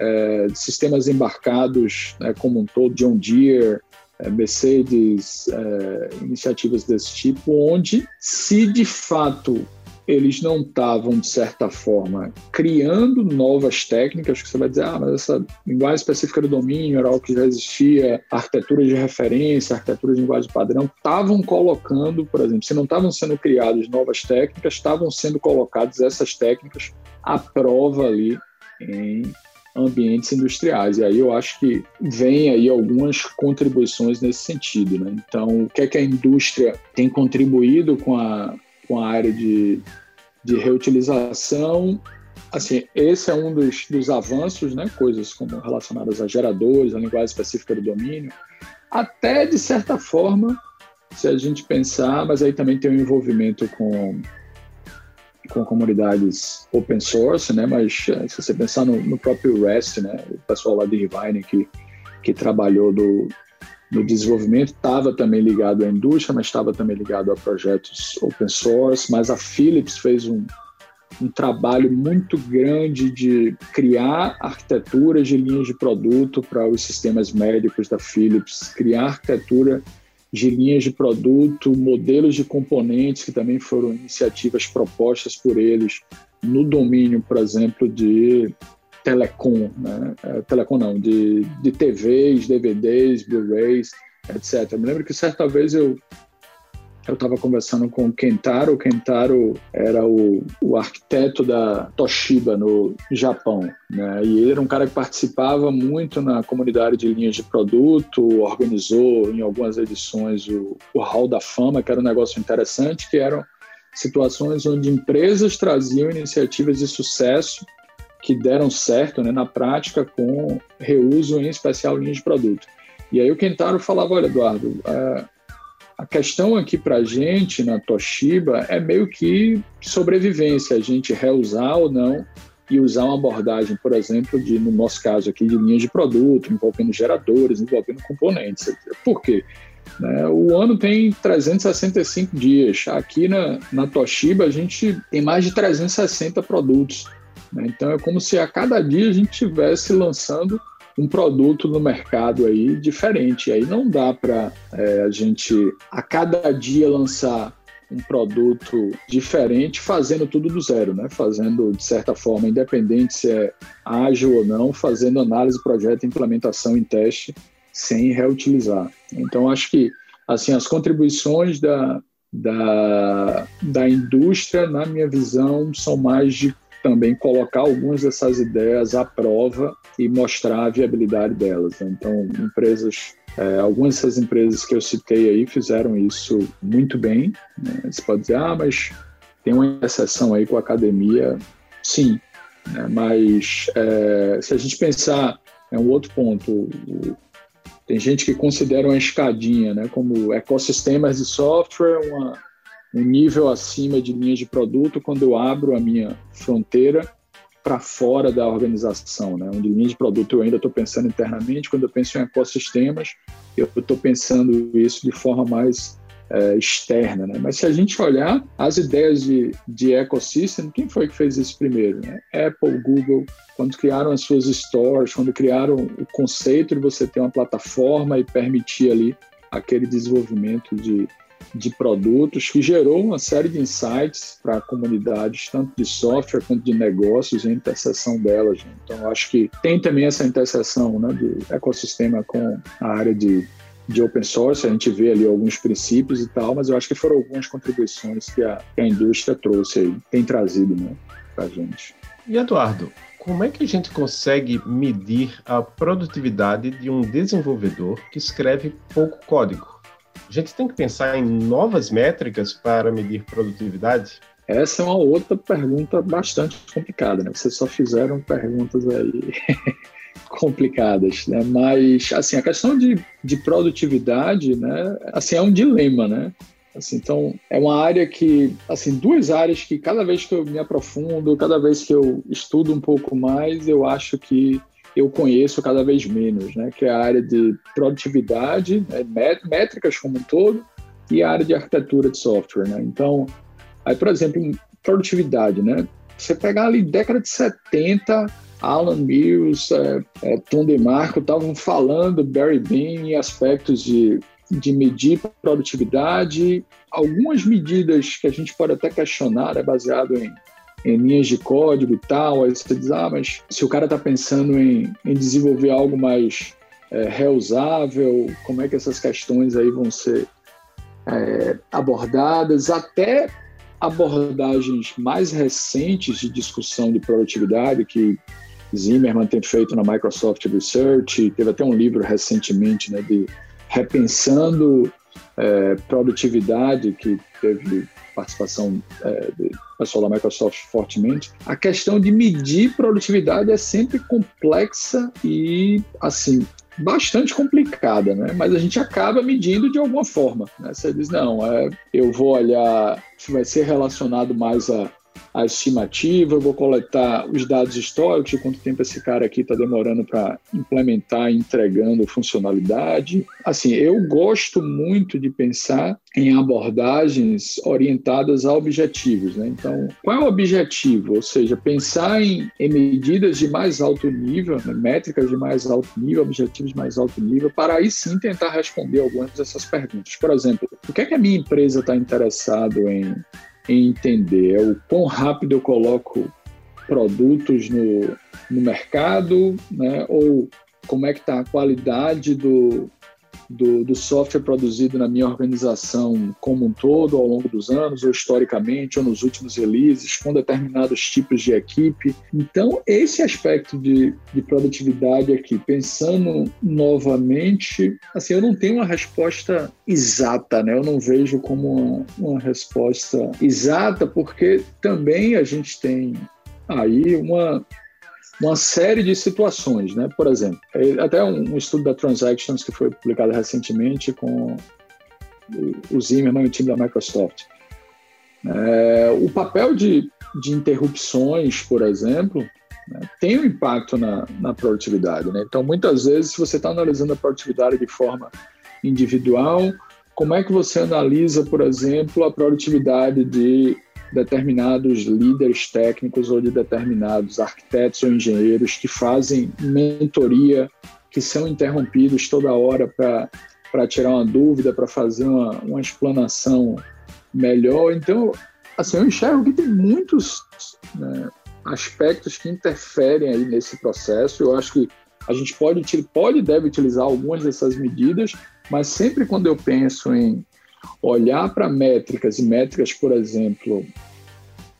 é, sistemas embarcados né, como um todo, John Deere, é, Mercedes, é, iniciativas desse tipo, onde se de fato eles não estavam, de certa forma, criando novas técnicas, que você vai dizer, ah, mas essa linguagem específica do domínio era algo que já existia, arquitetura de referência, arquitetura de linguagem padrão, estavam colocando, por exemplo, se não estavam sendo criadas novas técnicas, estavam sendo colocadas essas técnicas à prova ali em ambientes industriais. E aí eu acho que vem aí algumas contribuições nesse sentido. Né? Então, o que é que a indústria tem contribuído com a, com a área de, de reutilização? Assim, esse é um dos, dos avanços, né? coisas como relacionadas a geradores, a linguagem específica do domínio, até de certa forma, se a gente pensar, mas aí também tem um envolvimento com com comunidades open source, né? Mas eh, se você pensar no, no próprio REST, né? O pessoal lá de Rivine que, que trabalhou do, no desenvolvimento estava também ligado à indústria, mas estava também ligado a projetos open source. Mas a Philips fez um, um trabalho muito grande de criar arquiteturas de linhas de produto para os sistemas médicos da Philips, criar arquitetura de linhas de produto, modelos de componentes, que também foram iniciativas propostas por eles no domínio, por exemplo, de telecom, né? É, telecom não, de, de TVs, DVDs, Blu-rays, etc. Eu me lembro que certa vez eu eu estava conversando com o Kentaro. O Kentaro era o, o arquiteto da Toshiba no Japão. Né? E ele era um cara que participava muito na comunidade de linhas de produto, organizou em algumas edições o, o Hall da Fama, que era um negócio interessante, que eram situações onde empresas traziam iniciativas de sucesso que deram certo né, na prática com reuso, em especial linhas de produto. E aí o Kentaro falava, olha, Eduardo, uh, a questão aqui para a gente na Toshiba é meio que sobrevivência, a gente reusar ou não e usar uma abordagem, por exemplo, de, no nosso caso aqui, de linhas de produto, envolvendo geradores, envolvendo componentes. Por quê? Né, o ano tem 365 dias. Aqui na, na Toshiba a gente tem mais de 360 produtos. Né? Então é como se a cada dia a gente estivesse lançando um produto no mercado aí diferente. Aí não dá para é, a gente a cada dia lançar um produto diferente, fazendo tudo do zero, né? Fazendo de certa forma, independente se é ágil ou não, fazendo análise, projeto, implementação em teste, sem reutilizar. Então acho que assim as contribuições da da, da indústria, na minha visão, são mais de também colocar algumas dessas ideias à prova e mostrar a viabilidade delas. Né? Então, empresas, é, algumas dessas empresas que eu citei aí fizeram isso muito bem. Né? Você pode dizer, ah, mas tem uma exceção aí com a academia. Sim, né? mas é, se a gente pensar, é um outro ponto, tem gente que considera uma escadinha, né, como ecossistemas de software, uma, um nível acima de linhas de produto quando eu abro a minha fronteira para fora da organização, né? Onde linha de produto eu ainda estou pensando internamente, quando eu penso em ecossistemas, eu estou pensando isso de forma mais é, externa, né? Mas se a gente olhar as ideias de, de ecossistema, quem foi que fez isso primeiro? Né? Apple, Google, quando criaram as suas stores, quando criaram o conceito de você ter uma plataforma e permitir ali aquele desenvolvimento de de produtos que gerou uma série de insights para comunidades, tanto de software quanto de negócios, e a interseção delas. Né? Então, acho que tem também essa interseção né, de ecossistema com a área de, de open source, a gente vê ali alguns princípios e tal, mas eu acho que foram algumas contribuições que a, que a indústria trouxe aí, tem trazido né, para a gente. E Eduardo, como é que a gente consegue medir a produtividade de um desenvolvedor que escreve pouco código? A gente tem que pensar em novas métricas para medir produtividade? essa é uma outra pergunta bastante complicada, né? Vocês só fizeram perguntas aí <laughs> complicadas, né? Mas, assim, a questão de, de produtividade, né? Assim, é um dilema, né? Assim, então, é uma área que, assim, duas áreas que cada vez que eu me aprofundo, cada vez que eu estudo um pouco mais, eu acho que eu conheço cada vez menos, né? Que é a área de produtividade, né? métricas como um todo, e a área de arquitetura de software, né? Então, aí, por exemplo, produtividade, né? Você pegar ali década de 70, Alan Mills, é, é, Tom DeMarco estavam falando, Barry Bean, em aspectos de de medir produtividade, algumas medidas que a gente pode até questionar, é baseado em, em linhas de código e tal, aí você diz, ah, mas se o cara está pensando em, em desenvolver algo mais é, reusável, como é que essas questões aí vão ser é, abordadas, até abordagens mais recentes de discussão de produtividade que Zimmerman tem feito na Microsoft Research, teve até um livro recentemente né, de repensando é, produtividade, que teve participação é, do pessoal da Microsoft fortemente. A questão de medir produtividade é sempre complexa e, assim, bastante complicada, né? Mas a gente acaba medindo de alguma forma. Né? Você diz, não, é, eu vou olhar, vai ser relacionado mais a a estimativa, eu vou coletar os dados históricos quanto tempo esse cara aqui está demorando para implementar, entregando funcionalidade. Assim, eu gosto muito de pensar em abordagens orientadas a objetivos. Né? Então, qual é o objetivo? Ou seja, pensar em, em medidas de mais alto nível, né? métricas de mais alto nível, objetivos de mais alto nível, para aí sim tentar responder algumas dessas perguntas. Por exemplo, o que é que a minha empresa está interessado em entender é o quão rápido eu coloco produtos no, no mercado, né? ou como é que está a qualidade do, do, do, software produzido na minha organização como um todo, ao longo dos anos, ou historicamente, ou nos últimos releases, com determinados tipos de equipe. Então, esse aspecto de, de produtividade aqui, pensando novamente, assim, eu não tenho uma resposta exata, né? Eu não vejo como uma, uma resposta exata, porque também a gente tem aí uma uma série de situações, né? Por exemplo, é, até um, estudo da Transactions que foi publicado recentemente com o Zimmerman e o time da Microsoft. É, o papel de, de interrupções, por exemplo, né, tem um impacto na, na produtividade. Né? Então, muitas vezes, se você está analisando a produtividade de forma individual, como é que você analisa, por exemplo, a produtividade de determinados líderes técnicos ou de determinados arquitetos ou engenheiros que fazem mentoria, que são interrompidos toda hora para tirar uma dúvida, para fazer uma, uma explanação melhor. Então, assim, eu enxergo que tem muitos né, aspectos que interferem aí nesse processo. Eu acho que a gente pode, pode e deve utilizar algumas dessas medidas, mas sempre quando eu penso em olhar para métricas e métricas, por exemplo,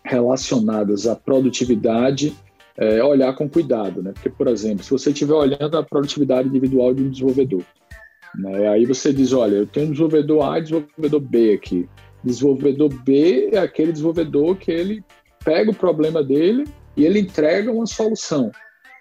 relacionadas à produtividade, é, olhar com cuidado, né? Porque, por exemplo, se você estiver olhando a produtividade individual de um desenvolvedor, né? aí você diz, olha, eu tenho um desenvolvedor A e desenvolvedor B aqui. Desenvolvedor B é aquele desenvolvedor que ele pega o problema dele e ele entrega uma solução.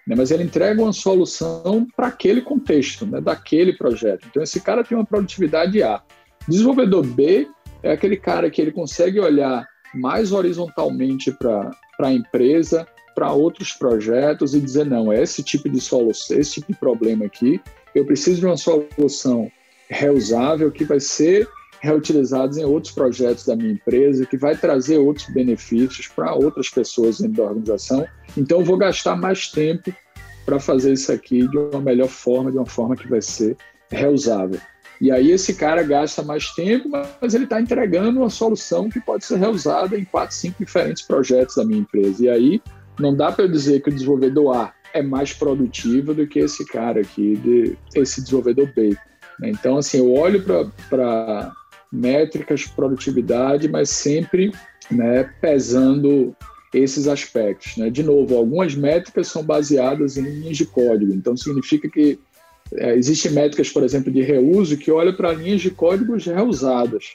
Né? Mas ele entrega uma solução para aquele contexto, né? daquele projeto. Então, esse cara tem uma produtividade A. Desenvolvedor B é aquele cara que ele consegue olhar mais horizontalmente para a empresa, para outros projetos e dizer: não, é esse tipo de solução, esse tipo de problema aqui, eu preciso de uma solução reusável que vai ser reutilizados em outros projetos da minha empresa, que vai trazer outros benefícios para outras pessoas dentro da organização. Então, eu vou gastar mais tempo para fazer isso aqui de uma melhor forma, de uma forma que vai ser reusável. E aí esse cara gasta mais tempo, mas ele está entregando uma solução que pode ser reusada em quatro, cinco diferentes projetos da minha empresa. E aí não dá para eu dizer que o desenvolvedor A é mais produtivo do que esse cara aqui, de, esse desenvolvedor B. Né? Então, assim, eu olho para métricas de produtividade, mas sempre né, pesando esses aspectos. Né? De novo, algumas métricas são baseadas em linhas de código, então significa que é, existem métricas, por exemplo, de reuso que olham para linhas de códigos reusadas.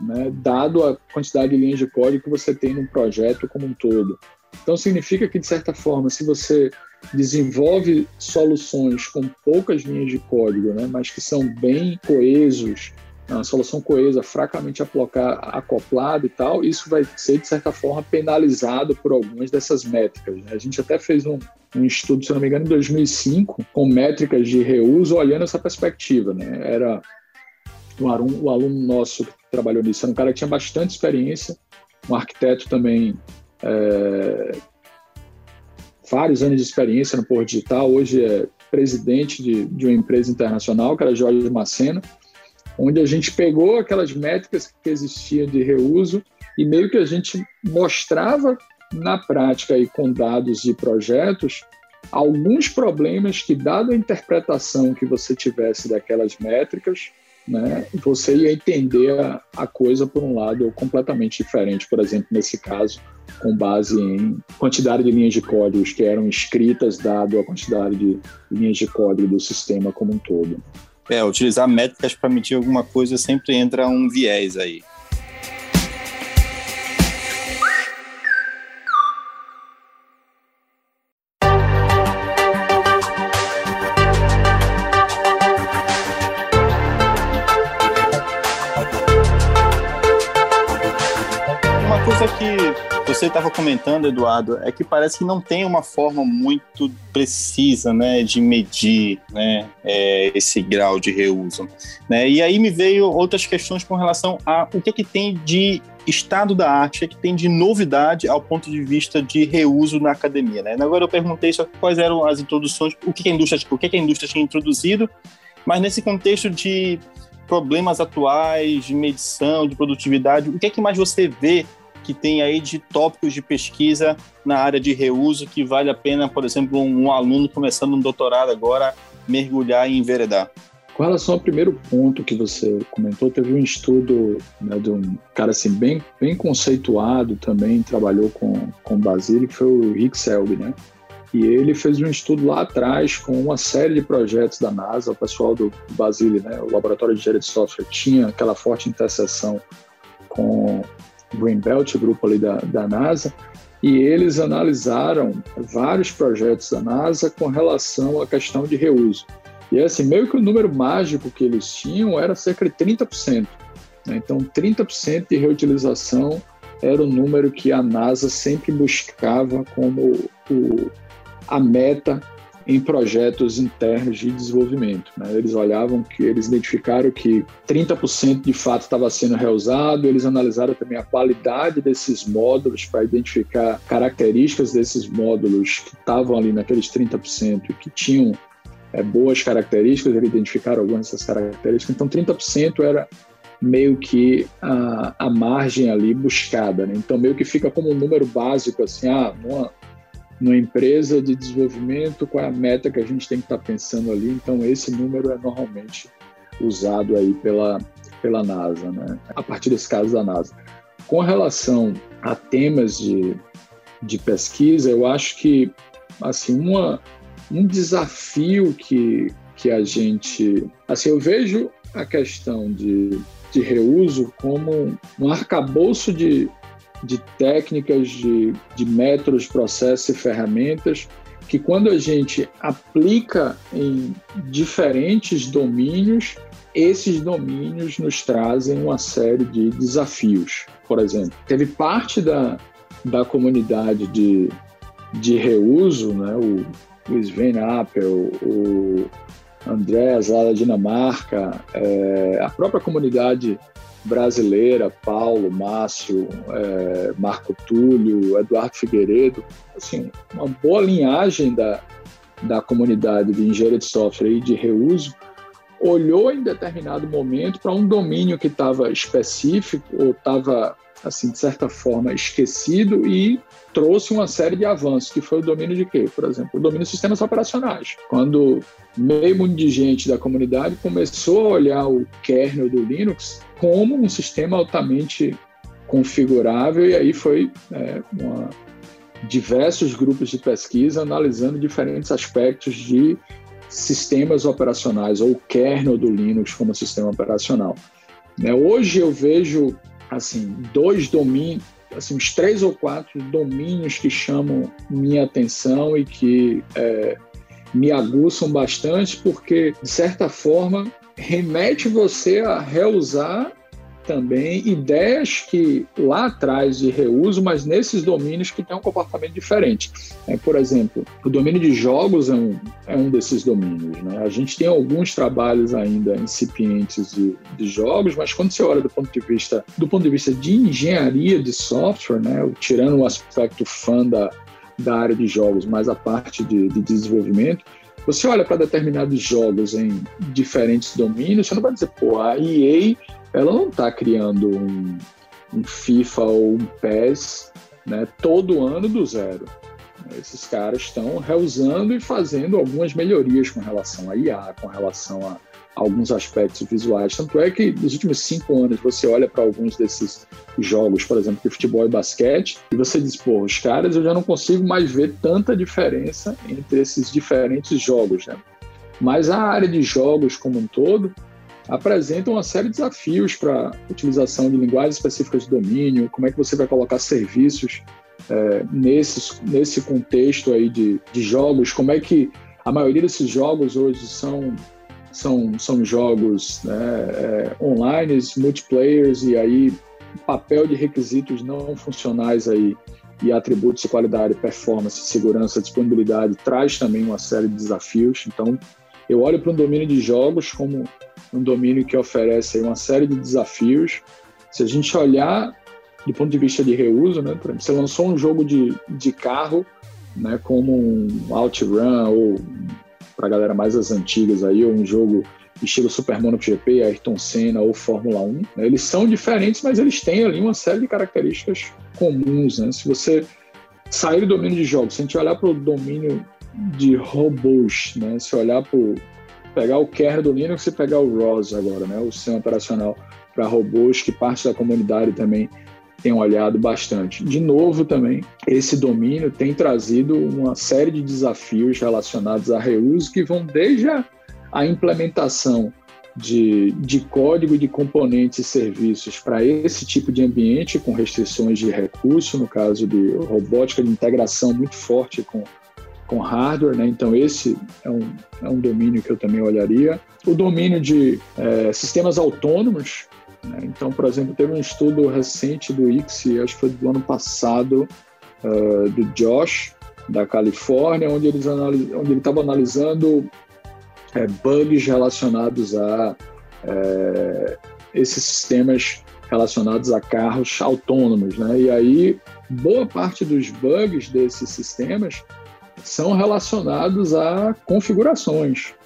né, dado a quantidade de linhas de código que você tem num projeto como um todo. Então, significa que, de certa forma, se você desenvolve soluções com poucas linhas de código, né, mas que são bem coesos, uma solução coesa, fracamente acoplada e tal, isso vai ser, de certa forma, penalizado por algumas dessas métricas. Né? A gente até fez um, um, estudo, se não me engano, em 2005, com métricas de reuso, olhando essa perspectiva. Né? Era um aluno, um aluno nosso que trabalhou nisso, era um cara que tinha bastante experiência, um arquiteto também é, vários anos de experiência no Porto Digital, hoje é presidente de, de uma empresa internacional, que era Jorge Macena, onde a gente pegou aquelas métricas que existiam de reuso e meio que a gente mostrava na prática e com dados e projetos alguns problemas que, dada a interpretação que você tivesse daquelas métricas, né, você ia entender a, a coisa por um lado completamente diferente. Por exemplo, nesse caso, com base em quantidade de linhas de códigos que eram escritas, dado a quantidade de linhas de código do sistema como um todo. É, utilizar métricas para medir alguma coisa sempre entra um viés aí. Estava comentando, Eduardo, é que parece que não tem uma forma muito precisa, né, de medir, né, é, esse grau de reuso, né? E aí me veio outras questões com relação a o que é que tem de estado da arte, o que, é tem de novidade ao ponto de vista de reuso na academia, né? Agora eu perguntei só quais eram as introduções, o que a indústria, o que a indústria tinha introduzido, mas nesse contexto de problemas atuais de medição, de produtividade, o que é que mais você vê que tem aí de tópicos de pesquisa na área de reuso que vale a pena, por exemplo, um, um aluno começando um doutorado agora mergulhar e enveredar? Com relação ao primeiro ponto que você comentou, teve um estudo né, de um cara assim, bem, bem conceituado também, trabalhou com, com Basile, que foi o Rick Selby, né? E ele fez um estudo lá atrás com uma série de projetos da NASA, o pessoal do Basile, né, o Laboratório de Engenharia de Software, tinha aquela forte interseção com Greenbelt, grupo ali da, da NASA, e eles analisaram vários projetos da NASA com relação à questão de reuso. E assim, meio que o número mágico que eles tinham era cerca de 30%. Né? Então, 30% de reutilização era o número que a NASA sempre buscava como o, a meta em projetos internos de desenvolvimento. Né? Eles olhavam que eles identificaram que 30% de fato estava sendo reusado, eles analisaram também a qualidade desses módulos para identificar características desses módulos que estavam ali naqueles 30% e que tinham é, boas características, eles identificaram algumas dessas características. Então, 30% era meio que a, a margem ali buscada. Né? Então, meio que fica como um número básico, assim, ah, numa, numa empresa de desenvolvimento, qual é a meta que a gente tem que estar tá pensando ali. Então, esse número é normalmente usado aí pela, pela NASA, né? a partir desse caso da NASA. Com relação a temas de, de pesquisa, eu acho que assim uma, um desafio que, que a gente. Assim, eu vejo a questão de, de reuso como um arcabouço de, de técnicas, de, de métodos, processos e ferramentas que quando a gente aplica em diferentes domínios, esses domínios nos trazem uma série de desafios. Por exemplo, teve parte da, da comunidade de, de reuso, né, o, o Sven Appel, o Andrés lá da Dinamarca, é, a própria comunidade brasileira, Paulo, Márcio, é, Marco Túlio, Eduardo Figueiredo, assim, uma boa linhagem da, da comunidade de engenharia de software e de reuso, olhou em determinado momento para um domínio que estava específico ou estava, assim, de certa forma, esquecido e trouxe uma série de avanços, que foi o domínio de quê? Por exemplo, o domínio de sistemas operacionais. Quando meio mundo de gente da comunidade começou a olhar o kernel do Linux como um sistema altamente configurável e aí foi é, uma, diversos grupos de pesquisa analisando diferentes aspectos de sistemas operacionais ou kernel do Linux como sistema operacional. Né, hoje eu vejo assim, dois domínios, assim, uns três ou quatro domínios que chamam minha atenção e que é, me aguçam bastante, porque, de certa forma, remete você a reusar também ideias que lá atrás de reuso, mas nesses domínios que têm um comportamento diferente. É, por exemplo, o domínio de jogos é um, é um desses domínios. Né? A gente tem alguns trabalhos ainda incipientes de, de, jogos, mas quando você olha do ponto de vista do ponto de vista de engenharia de software, né, tirando o aspecto fã da, da área de jogos, mas a parte de, de desenvolvimento, você olha para determinados jogos em diferentes domínios, você não vai dizer, pô, a EA ela não está criando um, um, FIFA ou um PES né, todo ano do zero. Esses caras estão reusando e fazendo algumas melhorias com relação a IA, com relação a alguns aspectos visuais. Tanto é que nos últimos cinco anos você olha para alguns desses jogos, por exemplo, de futebol e basquete, e você diz, pô, os caras eu já não consigo mais ver tanta diferença entre esses diferentes jogos, né? Mas a área de jogos como um todo, apresentam uma série de desafios para utilização de linguagens específicas de domínio, como é que você vai colocar serviços é, nesse, nesse contexto aí de, de jogos, como é que a maioria desses jogos hoje são, são, são jogos né, é, online, multiplayers, e aí papel de requisitos não funcionais aí e atributos de qualidade, performance, segurança, disponibilidade traz também uma série de desafios. Então, eu olho para um domínio de jogos como um domínio que oferece uma série de desafios. Se a gente olhar do ponto de vista de reuso, né, exemplo, você lançou um jogo de, de carro, né, como um OutRun ou para a galera mais as antigas aí, ou um jogo estilo Super Monaco GP, Ayrton Senna ou Fórmula 1. Né, eles são diferentes, mas eles têm ali uma série de características comuns. Né? Se você sair do domínio de jogos, se a gente olhar para o domínio de robôs, né? se olhar para pegar o kernel do Linux e pegar o ROS agora, né, o sistema operacional para robôs, que parte da comunidade também tem olhado bastante. De novo, também, esse domínio tem trazido uma série de desafios relacionados a reuso que vão desde a, implementação de, de código de componentes e serviços para esse tipo de ambiente, com restrições de recurso, no caso de robótica de integração muito forte com com hardware, né? Então esse é um, é um domínio que eu também olharia. O domínio de é, sistemas autônomos? Então, por exemplo, teve um estudo recente do ICSI, acho que foi do ano passado, uh, do Josh da Califórnia, onde eles onde ele estava analisando é, bugs relacionados a é, esses sistemas relacionados a carros autônomos, né? E aí boa parte dos bugs desses sistemas são relacionados a configurações, né?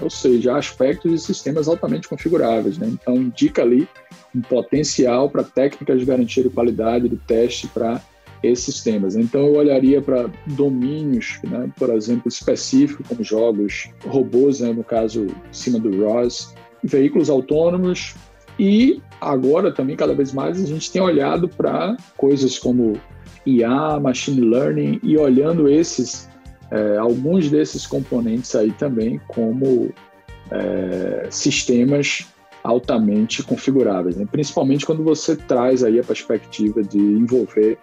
Ou seja, aspectos de sistemas altamente configuráveis. Né? Então, indica ali um potencial para técnicas de garantia de qualidade do teste para esses sistemas. Então, eu olharia para domínios, né? por exemplo, específicos, como jogos, robôs, né? no caso, em cima do ROS, veículos autônomos, e agora também, cada vez mais, a gente tem olhado para coisas como IA, machine learning, e olhando esses é, alguns desses componentes aí também como é, sistemas altamente configuráveis, né? principalmente quando você traz aí a perspectiva de envolver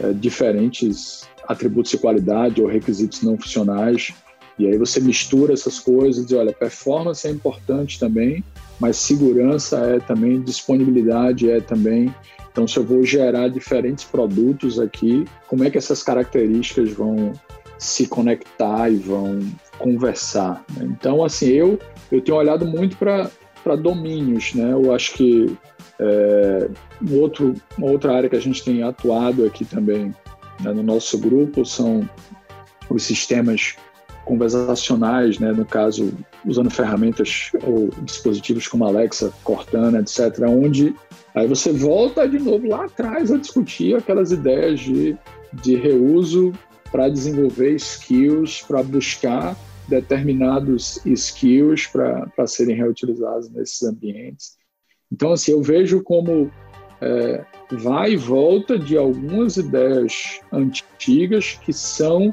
é, diferentes atributos de qualidade ou requisitos não funcionais, e aí você mistura essas coisas e diz, olha, performance é importante também, mas segurança é também, disponibilidade é também. Então, se eu vou gerar diferentes produtos aqui, como é que essas características vão se conectar e vão conversar. Né? Então, assim, eu, eu tenho olhado muito para domínios, né? Eu acho que é, um outro, uma outra área que a gente tem atuado aqui também né, no nosso grupo são os sistemas conversacionais, né, no caso usando ferramentas ou dispositivos como Alexa, Cortana, etc, onde aí você volta de novo lá atrás a discutir aquelas ideias de, de reuso para desenvolver skills, para buscar determinados skills para serem reutilizados nesses ambientes. Então, assim, eu vejo como é, vai e volta de algumas ideias antigas que são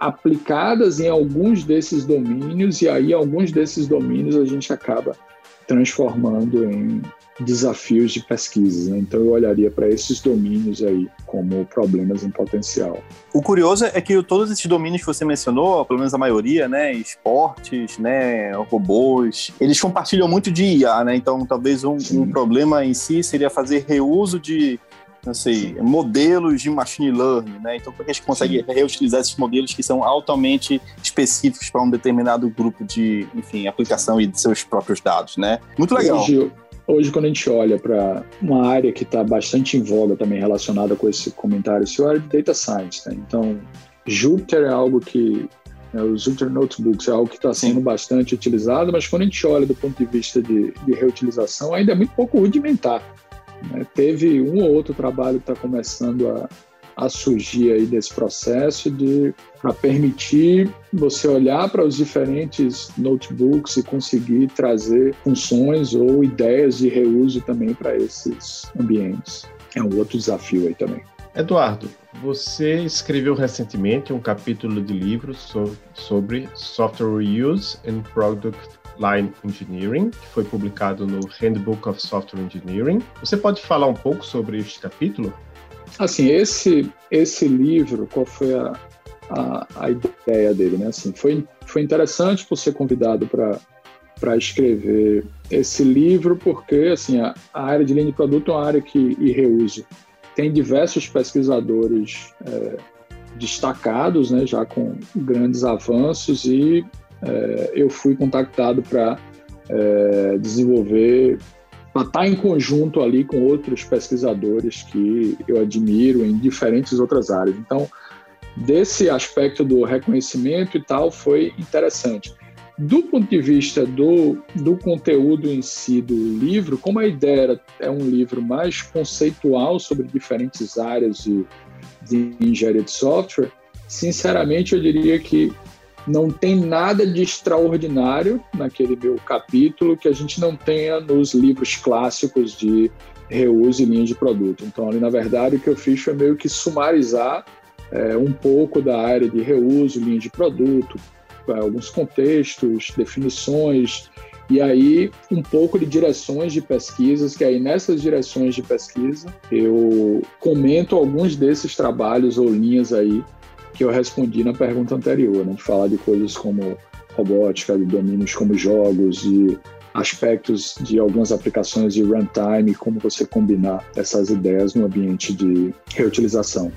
aplicadas em alguns desses domínios e aí alguns desses domínios a gente acaba transformando em, desafios de pesquisa. Né? Então eu olharia para esses domínios aí como problemas em potencial. O curioso é que todos esses domínios que você mencionou, pelo menos a maioria, né, esportes, né, robôs, eles compartilham muito de IA, né? Então talvez um, um problema em si seria fazer reuso de não sei, modelos de machine learning, né? Então, como é que a gente consegue Sim. reutilizar esses modelos que são altamente específicos para um determinado grupo de, enfim, aplicação e de seus próprios dados, né? Muito legal. Hoje, Hoje, quando a gente olha para uma área que está bastante em voga também relacionada com esse comentário, se é data science, né? então Jupyter é algo que né, os Jupyter Notebooks é algo que está sendo bastante utilizado, mas quando a gente olha do ponto de vista de, de reutilização, ainda é muito pouco rudimentar. Né? Teve um ou outro trabalho que está começando a, a surgir aí desse processo de para permitir você olhar para os diferentes notebooks e conseguir trazer funções ou ideias de reuso também para esses ambientes. É um outro desafio aí também. Eduardo, você escreveu recentemente um capítulo de livro sobre software reuse and product line engineering, que foi publicado no Handbook of Software Engineering. Você pode falar um pouco sobre este capítulo? Assim, esse, esse livro, qual foi a, a, a ideia dele, né? Assim, foi, foi interessante por ser convidado para escrever esse livro, porque assim a, a, área de linha de produto é uma área que e reuso tem diversos pesquisadores é, destacados, né, já com grandes avanços e é, eu fui contactado para é, desenvolver para estar tá em conjunto ali com outros pesquisadores que eu admiro em diferentes outras áreas. Então, desse aspecto do reconhecimento e tal, foi interessante. Do ponto de vista do, do conteúdo em si do livro, como a ideia é um livro mais conceitual sobre diferentes áreas de, de engenharia de software, sinceramente eu diria que não tem nada de extraordinário naquele meu capítulo que a gente não tenha nos livros clássicos de reuso e linha de produto. Então, ali, na verdade, o que eu fiz foi meio que sumarizar é, um pouco da área de reuso, linha de produto, é, alguns contextos, definições, e aí um pouco de direções de pesquisas, que aí nessas direções de pesquisa eu comento alguns desses trabalhos ou linhas aí que eu respondi na pergunta anterior, né, de falar de coisas como robótica, de domínios como jogos e aspectos de algumas aplicações de runtime, como você combinar essas ideias no ambiente de reutilização.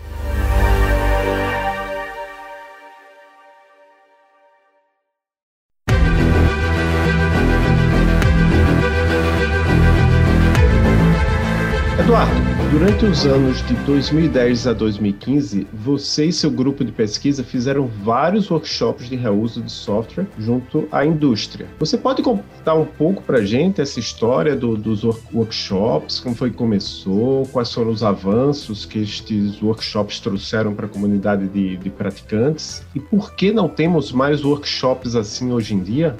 Durante os anos de 2010 a 2015, você e seu grupo de pesquisa fizeram vários workshops de reuso de software junto à indústria. Você pode contar um pouco para a gente essa história do, dos workshops, como foi que começou, quais foram os avanços que estes workshops trouxeram para a comunidade de, de praticantes e por que não temos mais workshops assim hoje em dia?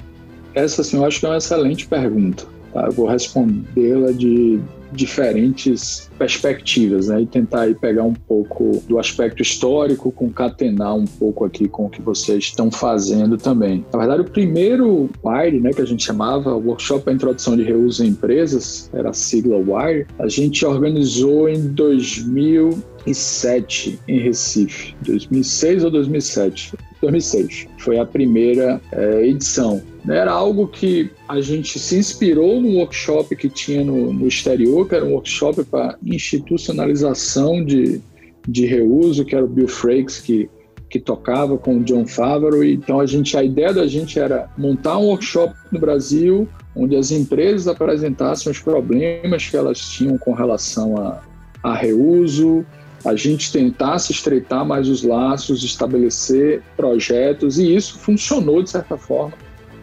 Essa, sim, eu acho que é uma excelente pergunta. Tá? Eu vou respondê-la de diferentes perspectivas, né? E tentar aí pegar um pouco do aspecto histórico, concatenar um pouco aqui com o que vocês estão fazendo também. Na verdade, o primeiro WIRE, né, que a gente chamava Workshop para Introdução de Reuso em Empresas, era a sigla WIRE, a gente organizou em 2007 em Recife, 2006 ou 2007? 2006. Foi a primeira é, edição. Era algo que a gente se inspirou no workshop que tinha no, no exterior, que era um workshop para institucionalização de, de reuso, que era o Bill Frakes que, que tocava com o John Favreau. Então a gente, a ideia da gente era montar um workshop no Brasil onde as empresas apresentassem os problemas que elas tinham com relação a, a reuso, a gente tentasse estreitar mais os laços, estabelecer projetos, e isso funcionou de certa forma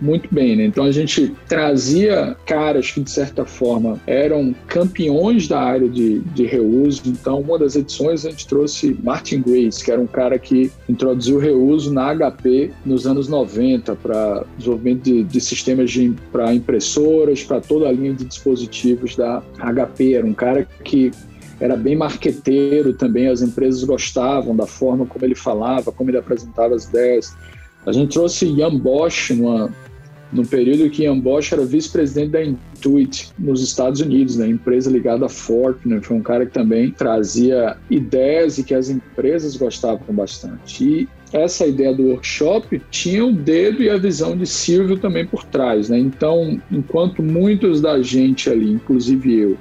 muito bem, né? Então a gente trazia caras que, de certa forma, eram campeões da área de, de reuso. Então, uma das edições a gente trouxe Martin Grace, que era um cara que introduziu reuso na HP nos anos 90 para desenvolvimento de, de sistemas para impressoras, para toda a linha de dispositivos da HP. Era um cara que era bem marqueteiro também, as empresas gostavam da forma como ele falava, como ele apresentava as ideias. A gente trouxe Jan Bosch numa, no período que Ian Bosch era vice-presidente da Intuit nos Estados Unidos, né, empresa ligada à Ford, né, foi um cara que também trazia ideias e que as empresas gostavam bastante. E essa ideia do workshop tinha o dedo e a visão de Silvio também por trás, né? Então, enquanto muitos da gente ali, inclusive eu?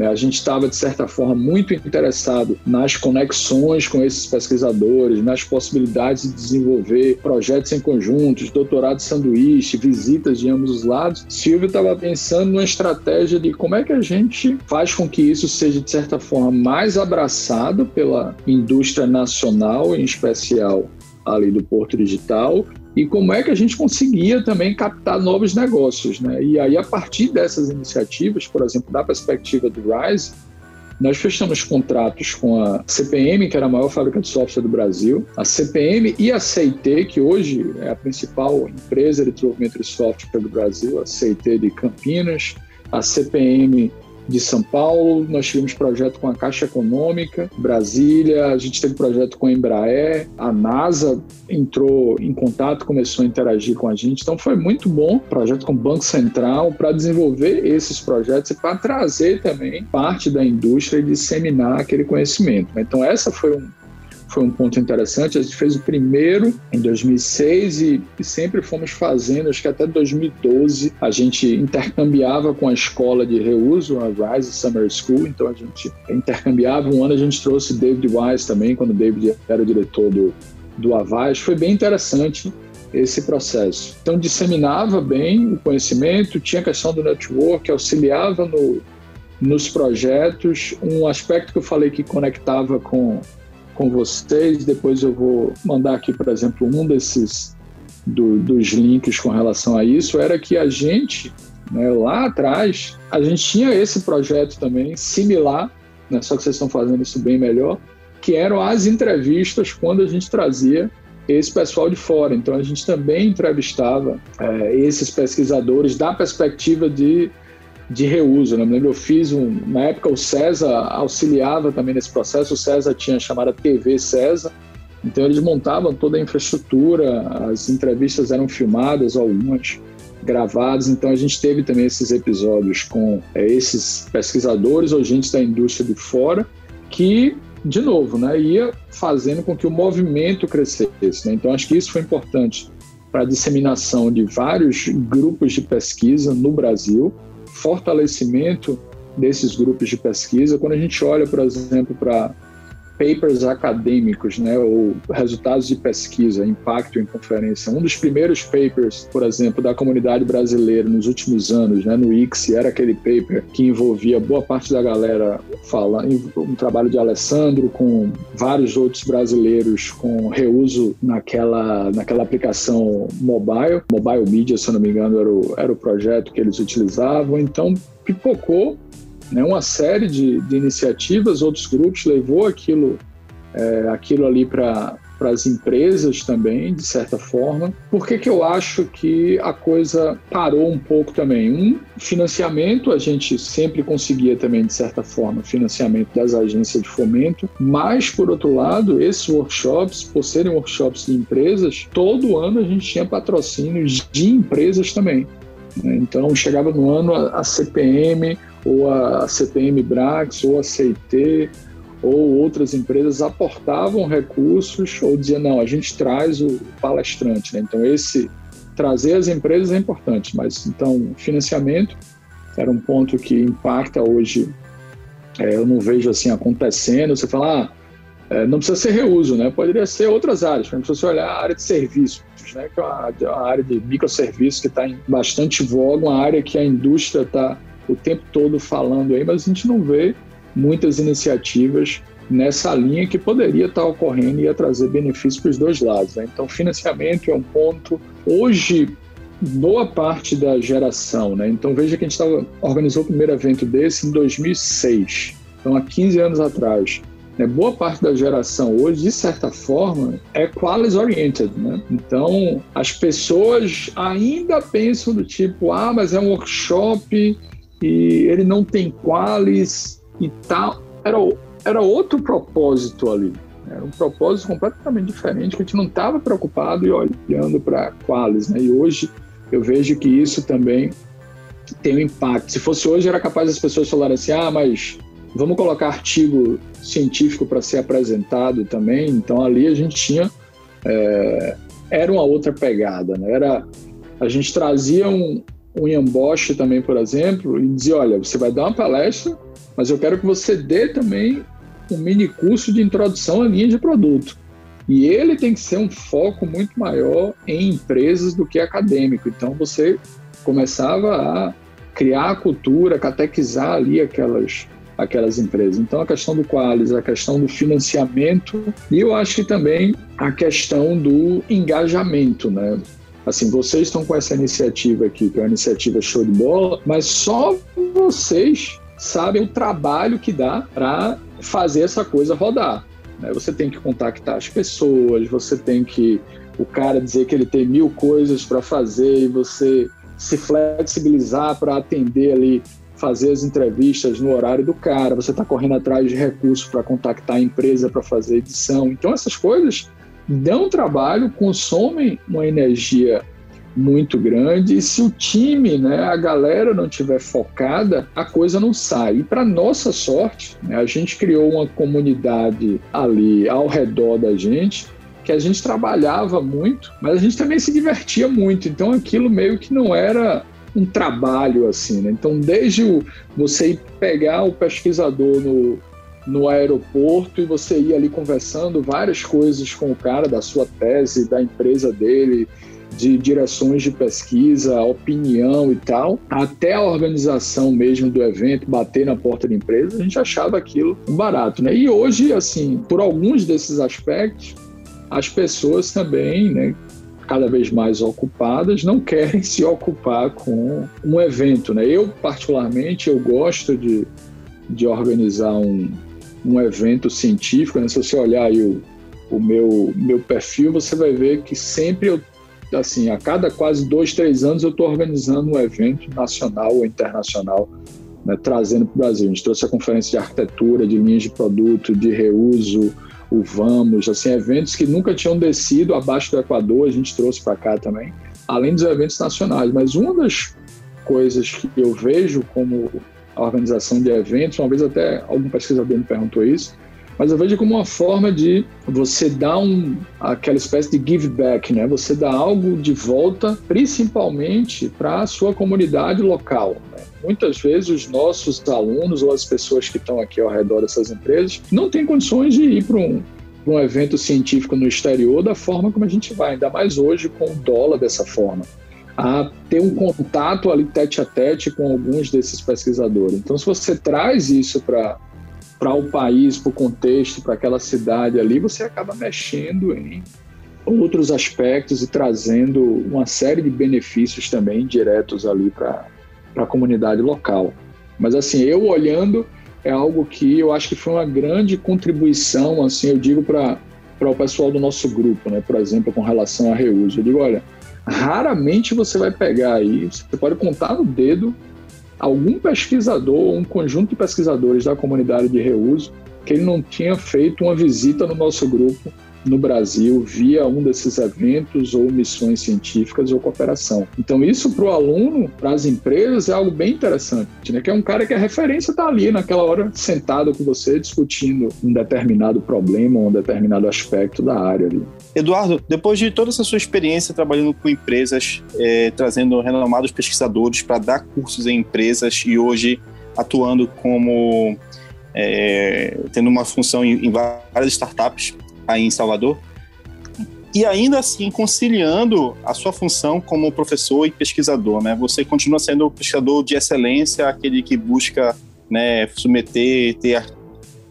A gente estava, de certa forma, muito interessado nas conexões com esses pesquisadores, nas possibilidades de desenvolver projetos em conjuntos, doutorado sanduíche, visitas de ambos os lados. Silvio estava pensando numa estratégia de como é que a gente faz com que isso seja, de certa forma, mais abraçado pela indústria nacional, em especial ali do Porto Digital, e como é que a gente conseguia também captar novos negócios. Né? E aí, a partir dessas iniciativas, por exemplo, da perspectiva do RISE, nós fechamos contratos com a CPM, que era a maior fábrica de software do Brasil, a CPM e a CIT, que hoje é a principal empresa de desenvolvimento de software do Brasil, a CIT de Campinas, a CPM de São Paulo, nós tivemos projeto com a Caixa Econômica, Brasília, a gente teve projeto com a Embraer, a NASA entrou em contato, começou a interagir com a gente, então foi muito bom, projeto com o Banco Central, para desenvolver esses projetos e para trazer também parte da indústria e disseminar aquele conhecimento. Então essa foi um, foi um ponto interessante. A gente fez o primeiro em 2006 e, e, sempre fomos fazendo, acho que até 2012 a gente intercambiava com a escola de reuso, a Rise Summer School, então a gente intercambiava. Um ano a gente trouxe David Wise também, quando David era o diretor do, do Avaz. Foi bem interessante esse processo. Então, disseminava bem o conhecimento, tinha a questão do network, auxiliava no, nos projetos. Um aspecto que eu falei que conectava com com vocês. Depois eu vou mandar aqui, por exemplo, um desses do, dos links com relação a isso. Era que a gente, né, lá atrás, a gente tinha esse projeto também similar, né, só que vocês estão fazendo isso bem melhor, que eram as entrevistas quando a gente trazia esse pessoal de fora. Então a gente também entrevistava é, esses pesquisadores da perspectiva de de reuso. Né? Eu lembro, eu fiz um. Na época, o César auxiliava também nesse processo. O César tinha chamada TV César. Então, eles montavam toda a infraestrutura, as entrevistas eram filmadas, algumas gravadas. Então, a gente teve também esses episódios com é, esses pesquisadores ou gente da indústria de fora que, de novo, né, ia fazendo com que o movimento crescesse. Né? Então, acho que isso foi importante para a disseminação de vários grupos de pesquisa no Brasil fortalecimento desses grupos de pesquisa. Quando a gente olha, por exemplo, para papers acadêmicos, né, ou resultados de pesquisa, impacto em conferência. Um dos primeiros papers, por exemplo, da comunidade brasileira nos últimos anos, né, no ICSI, era aquele paper que envolvia boa parte da galera falando, um trabalho de Alessandro com vários outros brasileiros com reuso naquela, naquela aplicação mobile, mobile media, se eu não me engano, era o, era o projeto que eles utilizavam. Então, pipocou né, uma série de, de iniciativas, outros grupos levou aquilo, é, aquilo ali para para as empresas também, de certa forma. Por que, que eu acho que a coisa parou um pouco também? Um, financiamento, a gente sempre conseguia também, de certa forma, financiamento das agências de fomento, mas, por outro lado, esses workshops, por serem workshops de empresas, todo ano a gente tinha patrocínios de empresas também. Né? Então, chegava no ano a CPM ou a CPM Brax, ou a CIT, ou outras empresas aportavam recursos ou diziam, não, a gente traz o palestrante. Né? Então, esse trazer as empresas é importante, mas então financiamento era um ponto que impacta hoje. É, eu não vejo assim acontecendo. Você fala, ah, é, não precisa ser reuso, né? Poderia ser outras áreas. Por exemplo, se você olhar a área de serviços, né? Que é uma área de microserviços que está em bastante voga, uma área que a indústria está o tempo todo falando aí, mas a gente não vê muitas iniciativas nessa linha que poderia estar ocorrendo e ia trazer benefícios para os dois lados. Né? Então, financiamento é um ponto. Hoje, boa parte da geração, né? Então, veja que a gente organizou o primeiro evento desse em 2006, então há 15 anos atrás. Né? Boa parte da geração hoje, de certa forma, é qualis oriented, né? Então, as pessoas ainda pensam do tipo, ah, mas é um workshop e ele não tem qualis e tal. Era, era outro propósito ali. Era um propósito completamente diferente, que a gente não estava preocupado e olhando para qualis. Né? E hoje eu vejo que isso também tem um impacto. Se fosse hoje, era capaz das pessoas falarem assim: ah, mas vamos colocar artigo científico para ser apresentado também. Então ali a gente tinha. É, era uma outra pegada, né? Era, a gente trazia um, um Ian Bosch também, por exemplo, e dizia: olha, você vai dar uma palestra, mas eu quero que você dê também um mini curso de introdução à linha de produto. E ele tem que ser um foco muito maior em empresas do que acadêmico. Então você começava a criar a cultura, catequizar ali aquelas aquelas empresas. Então a questão do Qualis, a questão do financiamento e eu acho que também a questão do engajamento, né? Assim, vocês estão com essa iniciativa aqui, que é uma iniciativa show de bola, mas só vocês sabem o trabalho que dá para fazer essa coisa rodar. Né? Você tem que contactar as pessoas, você tem que o cara dizer que ele tem mil coisas para fazer e você se flexibilizar para atender ali, fazer as entrevistas no horário do cara, você está correndo atrás de recursos para contactar a empresa para fazer edição. Então, essas coisas dão trabalho, consomem uma energia muito grande e se o time, né, a galera não tiver focada, a coisa não sai. E para nossa sorte, né, a gente criou uma comunidade ali ao redor da gente que a gente trabalhava muito, mas a gente também se divertia muito. Então aquilo meio que não era um trabalho assim, né? Então desde o, você pegar o pesquisador no, no aeroporto e você ir ali conversando várias coisas com o cara da sua tese, da empresa dele, de direções de pesquisa, opinião e tal, até a organização mesmo do evento, bater na porta da empresa, a gente achava aquilo barato, né? E hoje, assim, por alguns desses aspectos, as pessoas também, né, cada vez mais ocupadas, não querem <laughs> se ocupar com um evento. Né? Eu, particularmente, eu gosto de, de organizar um, um evento científico. Né? Se você olhar aí o, o meu, meu perfil, você vai ver que sempre eu assim, a cada quase dois, três anos eu estou organizando um evento nacional ou internacional, né, trazendo para o Brasil. A gente trouxe a conferência de arquitetura, de linhas de produto, de reuso, o Vamos, assim, eventos que nunca tinham descido abaixo do Equador, a gente trouxe para cá também, além dos eventos nacionais. Mas uma das coisas que eu vejo como a organização de eventos, uma vez até algum pesquisador me perguntou isso, mas eu vejo como uma forma de você dar um, aquela espécie de give back, né? Você dá algo de volta, principalmente para a sua comunidade local. Né? Muitas vezes os nossos alunos ou as pessoas que estão aqui ao redor dessas empresas não têm condições de ir para um, um evento científico no exterior da forma como a gente vai, ainda mais hoje com o dólar dessa forma a ter um contato ali tete a tete com alguns desses pesquisadores. Então, se você traz isso para o país, para o contexto, para aquela cidade ali, você acaba mexendo em outros aspectos e trazendo uma série de benefícios também diretos ali para a comunidade local. Mas assim, eu olhando é algo que eu acho que foi uma grande contribuição, assim, eu digo para o pessoal do nosso grupo, né? Por exemplo, com relação a reuso. Eu digo, olha, raramente você vai pegar aí, você pode contar no dedo algum pesquisador, um conjunto de pesquisadores da comunidade de reuso, que ele não tinha feito uma visita no nosso grupo no Brasil via um desses eventos ou missões científicas ou cooperação. Então isso para o aluno, para as empresas é algo bem interessante, né? Que é um cara que a referência está ali naquela hora sentado com você discutindo um determinado problema, um determinado aspecto da área ali. Eduardo, depois de toda essa sua experiência trabalhando com empresas, é, trazendo renomados pesquisadores para dar cursos em empresas e hoje atuando como é, tendo uma função em, em várias startups, aí em Salvador, e ainda assim conciliando a sua função como professor e pesquisador, né? Você continua sendo o pesquisador de excelência, aquele que busca, né, submeter, ter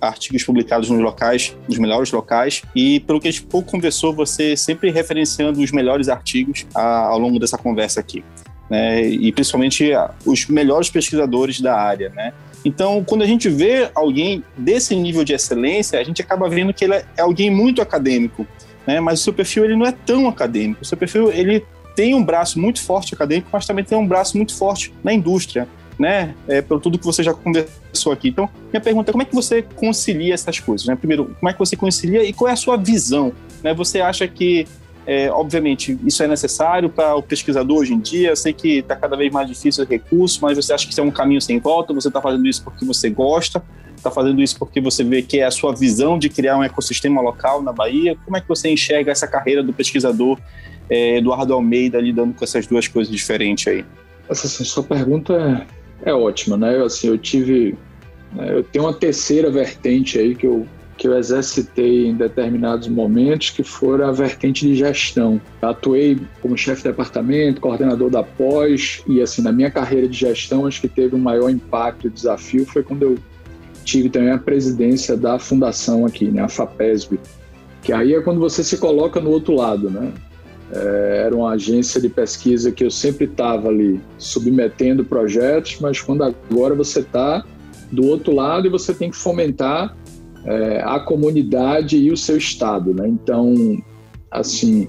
artigos publicados nos locais, nos melhores locais, e pelo que a gente pouco conversou, você sempre referenciando os melhores artigos a, ao longo dessa conversa aqui, né? E principalmente os melhores pesquisadores da área, né? Então, quando a gente vê alguém desse nível de excelência, a gente acaba vendo que ele é alguém muito acadêmico, né? Mas o seu perfil ele não é tão acadêmico. O seu perfil ele tem um braço muito forte acadêmico, mas também tem um braço muito forte na indústria, né? É, pelo tudo que você já conversou aqui. Então, minha pergunta é como é que você concilia essas coisas, né? Primeiro, como é que você concilia e qual é a sua visão, né? Você acha que É, obviamente, isso é necessário para o pesquisador hoje em dia. Eu sei que está cada vez mais difícil o recurso, mas você acha que isso é um caminho sem volta? Você está fazendo isso porque você gosta? Está fazendo isso porque você vê que é a sua visão de criar um ecossistema local na Bahia? Como é que você enxerga essa carreira do pesquisador é, Eduardo Almeida lidando com essas duas coisas diferentes aí? Essa sua pergunta é, é ótima, né? Eu, assim, eu tive, né, eu tenho uma terceira vertente aí que eu que eu exercitei em determinados momentos, que foram a vertente de gestão. Atuei como chefe de departamento, coordenador da pós, e assim, na minha carreira de gestão, acho que teve um maior impacto e desafio foi quando eu tive também a presidência da fundação aqui, né, a FAPESB, que aí é quando você se coloca no outro lado, né? É, era uma agência de pesquisa que eu sempre estava ali submetendo projetos, mas quando agora você está do outro lado e você tem que fomentar é, a comunidade e o seu estado, né? Então, assim,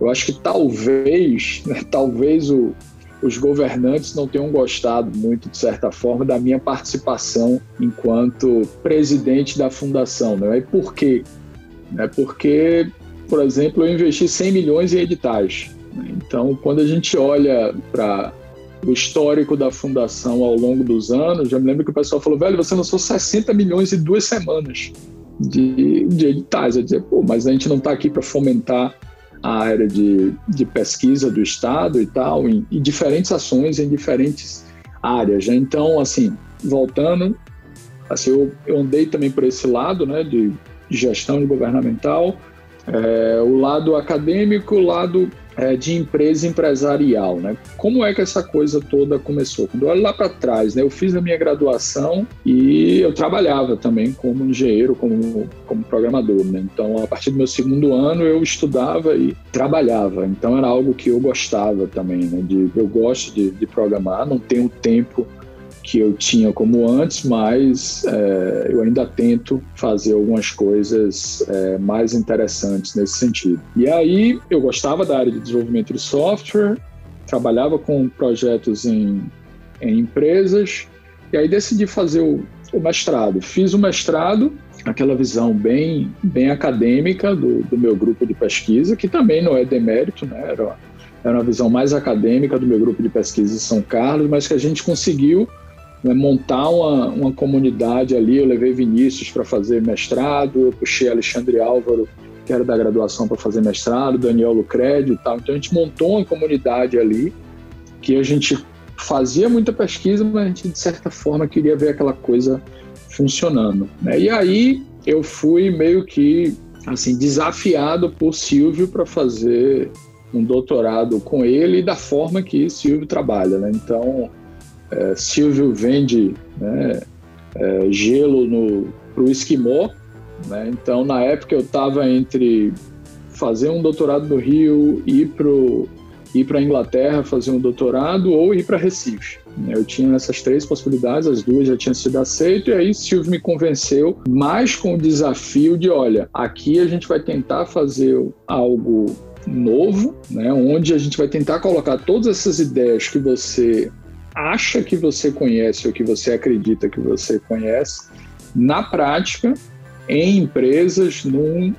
eu acho que talvez, <laughs> né, talvez o, os governantes não tenham gostado muito, de certa forma, da minha participação enquanto presidente da fundação. Né? E por quê? É porque, por exemplo, eu investi 100 milhões em editais. Né? Então, quando a gente olha para o histórico da fundação ao longo dos anos, já me lembro que o pessoal falou, velho, você lançou 60 milhões em duas semanas de, de editais. Eu dizer, pô, mas a gente não está aqui para fomentar a área de, de pesquisa do Estado e tal, em, em diferentes ações em diferentes áreas. Né? Então, assim, voltando, assim, eu, eu andei também por esse lado, né, de gestão governamental, é, o lado acadêmico, o lado é, de empresa empresarial, né? Como é que essa coisa toda começou? Quando eu olho lá para trás, né? Eu fiz a minha graduação e eu trabalhava também como engenheiro, como, como programador, né? Então, a partir do meu segundo ano, eu estudava e trabalhava. Então, era algo que eu gostava também, né? De, eu gosto de, de programar, não tenho tempo que eu tinha como antes, mas é, eu ainda tento fazer algumas coisas é, mais interessantes nesse sentido. E aí eu gostava da área de desenvolvimento de software, trabalhava com projetos em, em empresas, e aí decidi fazer o, o, mestrado. Fiz o mestrado, aquela visão bem, bem acadêmica do, do meu grupo de pesquisa, que também não é demérito, né? era, era uma visão mais acadêmica do meu grupo de pesquisa em São Carlos, mas que a gente conseguiu né, montar uma, uma comunidade ali. Eu levei Vinícius para fazer mestrado, eu puxei Alexandre Álvaro, que era da graduação, para fazer mestrado, Daniel Lucrédio e tal. Então a gente montou uma comunidade ali que a gente fazia muita pesquisa, mas a gente de certa forma queria ver aquela coisa funcionando. Né? E aí eu fui meio que assim desafiado por Silvio para fazer um doutorado com ele da forma que Silvio trabalha. Né? Então é, Silvio vende né, é, gelo para o esquimó. Né? Então, na época, eu estava entre fazer um doutorado no Rio, ir para a Inglaterra fazer um doutorado ou ir para Recife. Eu tinha essas três possibilidades, as duas já tinham sido aceitas, e aí Silvio me convenceu, mais com o desafio de: olha, aqui a gente vai tentar fazer algo novo, né, onde a gente vai tentar colocar todas essas ideias que você acha que você conhece ou que você acredita que você conhece, na prática, em empresas, num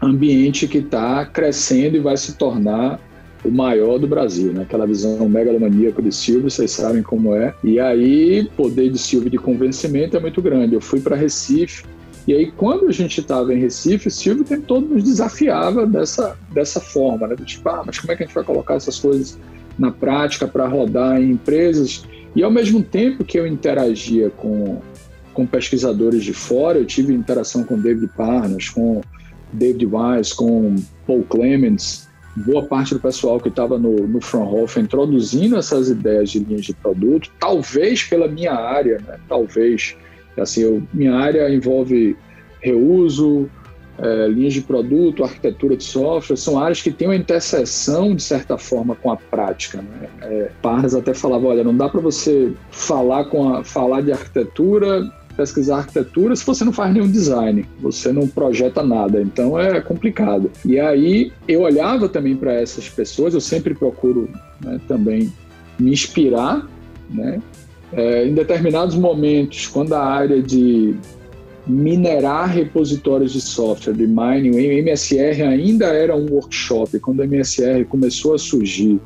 ambiente que está crescendo e vai se tornar o maior do Brasil, né? Aquela visão megalomaníaca de Silvio, vocês sabem como é. E aí, poder de Silvio de convencimento é muito grande. Eu fui para Recife, e aí, quando a gente estava em Recife, o Silvio tentou nos desafiava dessa, dessa forma, né? Tipo, ah, mas como é que a gente vai colocar essas coisas na prática para rodar em empresas. E ao mesmo tempo que eu interagia com, com pesquisadores de fora, eu tive interação com David Parnas, com David Weiss, com Paul Clements, boa parte do pessoal que estava no, no Fraunhofer introduzindo essas ideias de linhas de produto, talvez pela minha área, né? talvez. Assim, eu, minha área envolve reuso, é, linhas de produto, arquitetura de software, são áreas que têm uma interseção, de certa forma, com a prática. Né? É, até falava, olha, não dá para você falar, com a, falar de arquitetura, pesquisar arquitetura se você não faz nenhum design, você não projeta nada, então é complicado. E aí eu olhava também para essas pessoas, eu sempre procuro né, também me inspirar, né? É, em determinados momentos, quando a área de minerar repositórios de software, de mining. O MSR ainda era um workshop. Quando o MSR começou a surgir,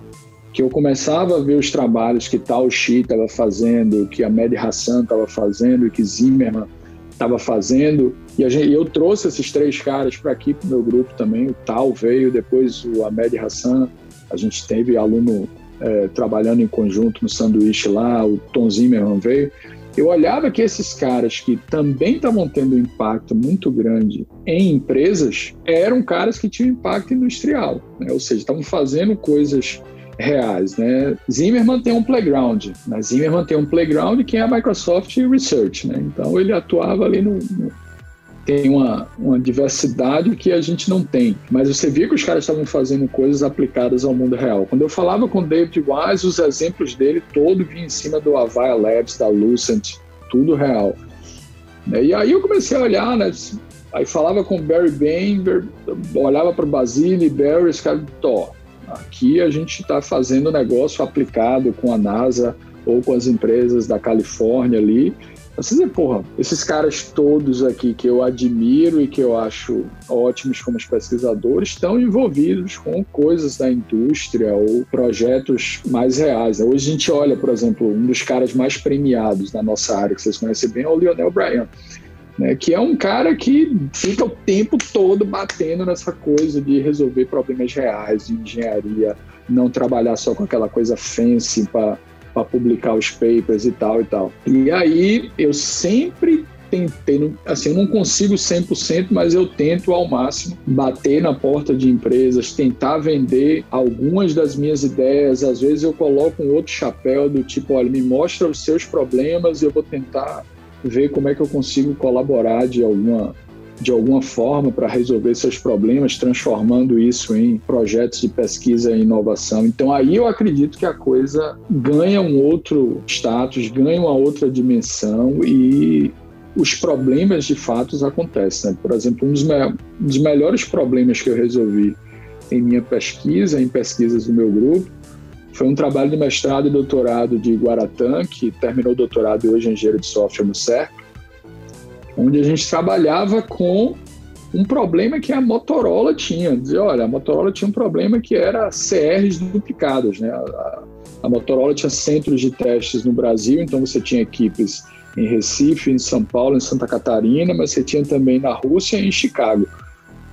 que eu começava a ver os trabalhos que tal Xi estava fazendo, que a Mehdi Hassan estava fazendo, que Zimmerman estava fazendo, e gente, eu trouxe esses três caras para aqui para o meu grupo também. O Tal veio, depois o Ahmed Hassan, a gente teve aluno é, trabalhando em conjunto no sanduíche lá, o Tom Zimmerman veio eu olhava que esses caras que também estavam tendo um impacto muito grande em empresas eram caras que tinham impacto industrial, né? ou seja, estavam fazendo coisas reais. Né? Zimmerman tem um playground, né? Zimmerman tem um playground que é a Microsoft Research, né? então ele atuava ali no, no tem uma, uma diversidade que a gente não tem. Mas você via que os caras estavam fazendo coisas aplicadas ao mundo real. Quando eu falava com o David Wise, os exemplos dele todo vinham em cima do Avaya Labs, da Lucent, tudo real. E aí eu comecei a olhar, né? Aí falava com o Barry Bain, olhava para o Basile, Barry, esse cara, ó, aqui a gente está fazendo negócio aplicado com a NASA ou com as empresas da Califórnia ali, você dizer, porra, esses caras todos aqui que eu admiro e que eu acho ótimos como pesquisadores estão envolvidos com coisas da indústria ou projetos mais reais. Hoje a gente olha, por exemplo, um dos caras mais premiados da nossa área, que vocês conhecem bem, é o Lionel Bryan. Né, que é um cara que fica o tempo todo batendo nessa coisa de resolver problemas reais de engenharia, não trabalhar só com aquela coisa fancy para para publicar os papers e tal e tal. E aí eu sempre tentei, assim, eu não consigo 100%, mas eu tento ao máximo bater na porta de empresas, tentar vender algumas das minhas ideias. Às vezes eu coloco um outro chapéu do tipo, olha, me mostra os seus problemas e eu vou tentar ver como é que eu consigo colaborar de alguma de alguma forma para resolver seus problemas, transformando isso em projetos de pesquisa e inovação. Então aí eu acredito que a coisa ganha um outro status, ganha uma outra dimensão e os problemas de fato acontecem. Né? Por exemplo, um dos, me um dos melhores problemas que eu resolvi em minha pesquisa, em pesquisas do meu grupo, foi um trabalho de mestrado e doutorado de Guaratã, que terminou o doutorado e hoje é engenheiro de software no CERC, onde a gente trabalhava com um problema que a Motorola tinha. Dizia, olha, a Motorola tinha um problema que era CRs duplicadas. Né? A, a Motorola tinha centros de testes no Brasil, então você tinha equipes em Recife, em São Paulo, em Santa Catarina, mas você tinha também na Rússia e em Chicago,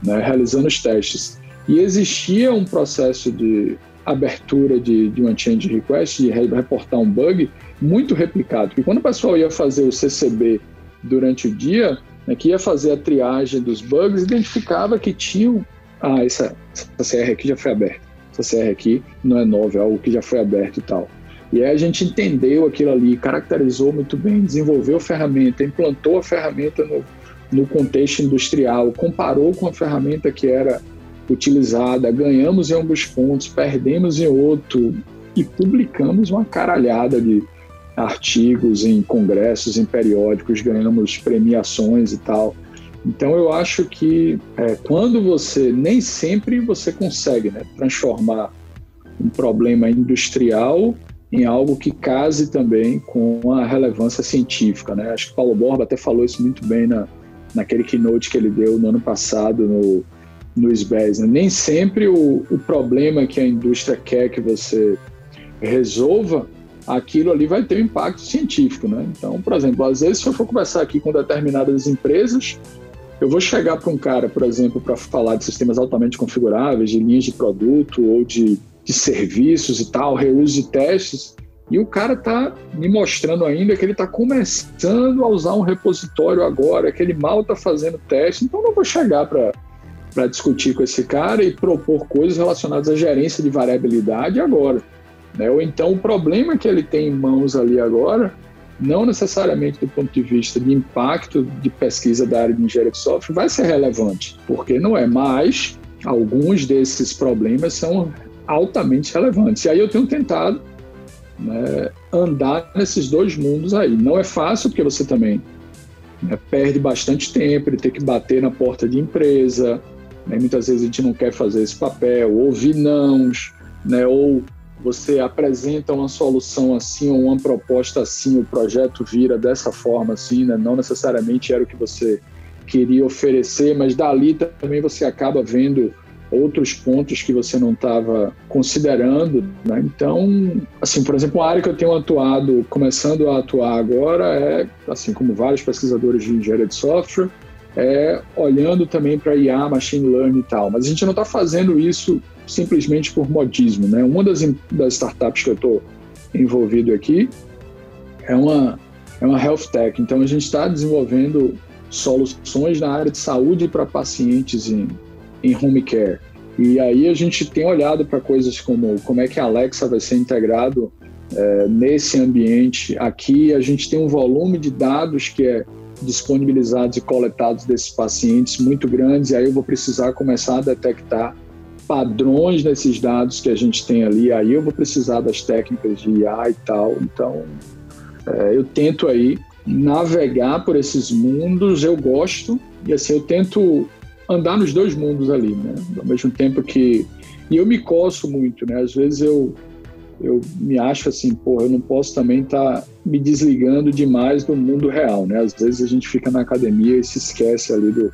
né, realizando os testes. E existia um processo de abertura de, de uma change request, de reportar um bug, muito replicado. Porque quando o pessoal ia fazer o CCB durante o dia, né, que ia fazer a triagem dos bugs, identificava que tinham. Ah, essa, essa CR aqui já foi aberta. Essa CR aqui não é nova, é algo que já foi aberto e tal. E aí a gente entendeu aquilo ali, caracterizou muito bem, desenvolveu a ferramenta, implantou a ferramenta no, no contexto industrial, comparou com a ferramenta que era utilizada, ganhamos em alguns pontos, perdemos em outro e publicamos uma caralhada de, artigos em congressos, em periódicos, ganhamos premiações e tal. Então eu acho que é, quando você nem sempre você consegue né, transformar um problema industrial em algo que case também com a relevância científica, né? Acho que Paulo Borba até falou isso muito bem na, naquele keynote que ele deu no ano passado no, no SBES. Né? Nem sempre o, o problema que a indústria quer que você resolva aquilo ali vai ter um impacto científico, né? Então, por exemplo, às vezes se eu for conversar aqui com determinadas empresas, eu vou chegar para um cara, por exemplo, para falar de sistemas altamente configuráveis, de linhas de produto ou de, de serviços e tal, reuso de testes, e o cara está me mostrando ainda que ele está começando a usar um repositório agora, que ele mal está fazendo teste, então não vou chegar para para discutir com esse cara e propor coisas relacionadas à gerência de variabilidade agora. Né? Ou então o problema que ele tem em mãos ali agora, não necessariamente do ponto de vista de impacto de pesquisa da área de engenharia de software, vai ser relevante, porque não é mais. Alguns desses problemas são altamente relevantes. E aí eu tenho tentado né, andar nesses dois mundos aí. Não é fácil, porque você também né, perde bastante tempo, ele tem que bater na porta de empresa, né, muitas vezes a gente não quer fazer esse papel, ouvir nãos, né, ou você apresenta uma solução assim ou uma proposta assim, o projeto vira dessa forma assim, né? não necessariamente era o que você queria oferecer, mas dali também você acaba vendo outros pontos que você não estava considerando. Né? Então, assim, por exemplo, uma área que eu tenho atuado, começando a atuar agora, é, assim como vários pesquisadores de engenharia de software, é olhando também para IA, machine learning e tal. Mas a gente não está fazendo isso simplesmente por modismo. Né? Uma das, das startups que eu estou envolvido aqui é uma, é uma health tech. Então, a gente está desenvolvendo soluções na área de saúde para pacientes em em home care. E aí a gente tem olhado para coisas como como é que a Alexa vai ser integrado é, nesse ambiente. Aqui a gente tem um volume de dados que é disponibilizados e coletados desses pacientes muito grandes, e aí eu vou precisar começar a detectar padrões nesses dados que a gente tem ali, aí eu vou precisar das técnicas de IA e tal. Então, é, eu tento aí navegar por esses mundos, eu gosto, e assim, eu tento andar nos dois mundos ali, né? Ao mesmo tempo que. E eu me coço muito, né? Às vezes eu, eu me acho assim, pô, eu não posso também estar tá me desligando demais do mundo real, né? Às vezes a gente fica na academia e se esquece ali do,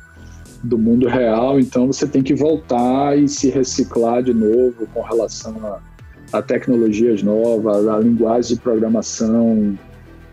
do mundo real, então você tem que voltar e se reciclar de novo com relação a, a tecnologias novas, a linguagem de programação,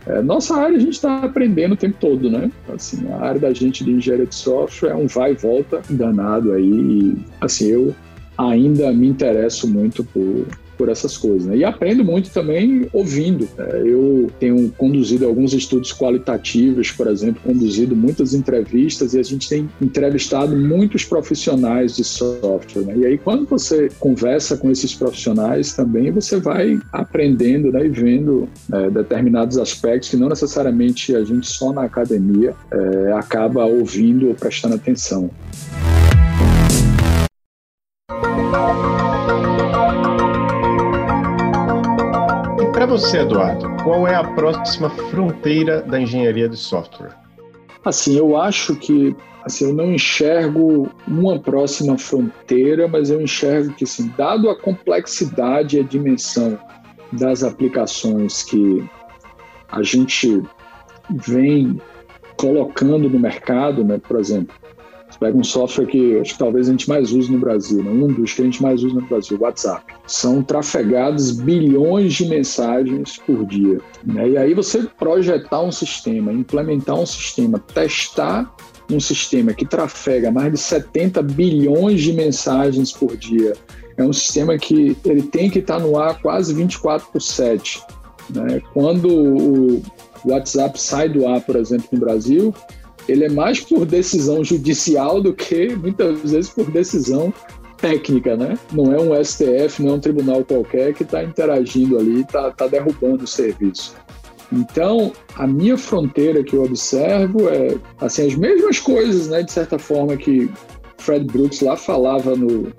é, nossa área a gente está aprendendo o tempo todo, né? Assim, a área da gente de engenharia de software é um vai e volta danado aí. E, assim, eu ainda me interesso muito por, por essas coisas. Né? E aprendo muito também ouvindo. Né? Eu tenho conduzido alguns estudos qualitativos, por exemplo, conduzido muitas entrevistas e a gente tem entrevistado muitos profissionais de software. Né? E aí, quando você conversa com esses profissionais também, você vai aprendendo né? e vendo é, determinados aspectos que não necessariamente a gente só na academia é, acaba ouvindo ou prestando atenção. Você, Eduardo, qual é a próxima fronteira da engenharia de software? Assim, eu acho que assim, eu não enxergo uma próxima fronteira, mas eu enxergo que, assim, dado a complexidade e a dimensão das aplicações que a gente vem colocando no mercado, né? Por exemplo, pega um software que acho que talvez a gente mais use no Brasil, né? um dos que a gente mais usa no Brasil, o WhatsApp. São trafegados bilhões de mensagens por dia. Né? E aí você projetar um sistema, implementar um sistema, testar um sistema que trafega mais de 70 bilhões de mensagens por dia. É um sistema que ele tem que estar no ar quase 24 por 7. Né? Quando o WhatsApp sai do ar, por exemplo, no Brasil, ele é mais por decisão judicial do que muitas vezes por decisão técnica, né? Não é um STF, não é um tribunal qualquer que está interagindo ali, está tá derrubando o serviço. Então, a minha fronteira que eu observo é assim as mesmas coisas, né? De certa forma que Fred Brooks lá falava no,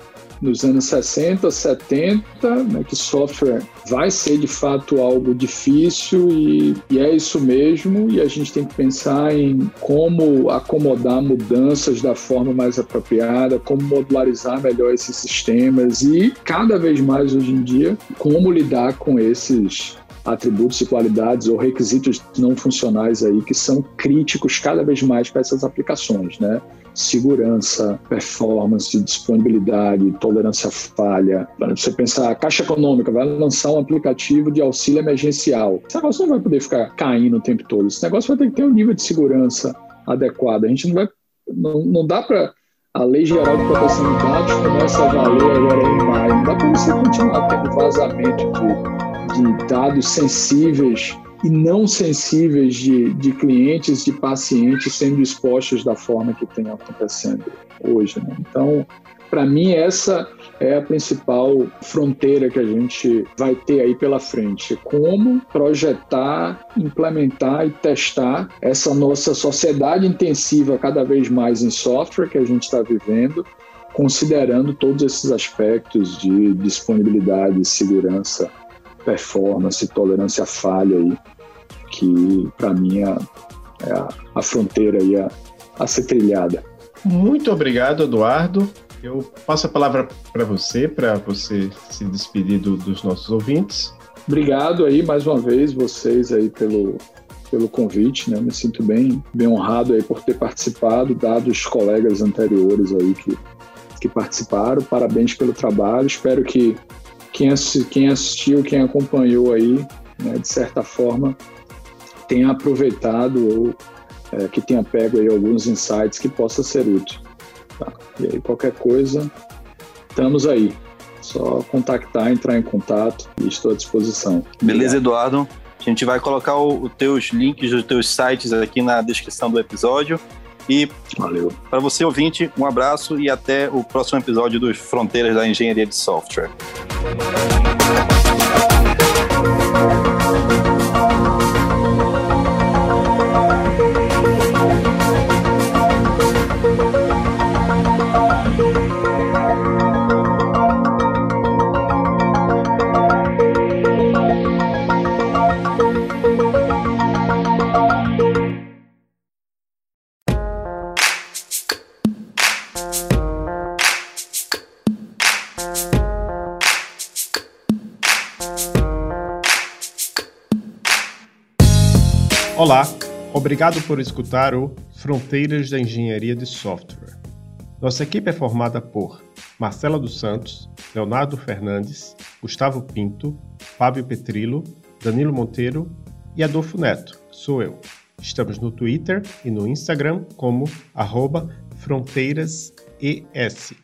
nos anos 60, 70, né, que software vai ser de fato algo difícil e, e, é isso mesmo, e a gente tem que pensar em como acomodar mudanças da forma mais apropriada, como modularizar melhor esses sistemas e cada vez mais hoje em dia, como lidar com esses atributos e qualidades ou requisitos não funcionais aí que são críticos cada vez mais para essas aplicações, né? segurança, performance, disponibilidade, tolerância à falha. Você pensar, a Caixa Econômica vai lançar um aplicativo de auxílio emergencial. Esse negócio não vai poder ficar caindo o tempo todo. Esse negócio vai ter que ter um nível de segurança adequado. A gente não vai. Não, não dá para. A Lei Geral de Proteção de Dados começa a valer agora em maio. Não dá para você continuar tendo vazamento de, de dados sensíveis e não sensíveis de, de clientes, de pacientes sendo expostos da forma que tem acontecendo hoje. Né? Então, para mim, essa é a principal fronteira que a gente vai ter aí pela frente. Como projetar, implementar e testar essa nossa sociedade intensiva cada vez mais em software que a gente está vivendo, considerando todos esses aspectos de disponibilidade, segurança, performance, tolerância à falha aí, que para mim é, é a, a, fronteira aí a, a ser trilhada. Muito obrigado, Eduardo. Eu passo a palavra para você, para você se despedir do, dos nossos ouvintes. Obrigado aí mais uma vez vocês aí pelo, pelo convite, né? Me sinto bem, bem honrado aí por ter participado, dado os colegas anteriores aí que, que participaram. Parabéns pelo trabalho. Espero que quem, quem assistiu, quem acompanhou aí, né, de certa forma, tenha aproveitado ou é, que tenha pego aí alguns insights que possa ser útil. Tá? E aí, qualquer coisa, estamos aí. Só contactar, entrar em contato e estou à disposição. Beleza, Eduardo. A gente vai colocar os teus links dos teus sites aqui na descrição do episódio. E valeu. Para você ouvinte, um abraço e até o próximo episódio dos Fronteiras da Engenharia de Software. Olá, obrigado por escutar o Fronteiras da Engenharia de Software. Nossa equipe é formada por Marcela dos Santos, Leonardo Fernandes, Gustavo Pinto, Fábio Petrilo, Danilo Monteiro e Adolfo Neto, sou eu. Estamos no Twitter e no Instagram como fronteirasES.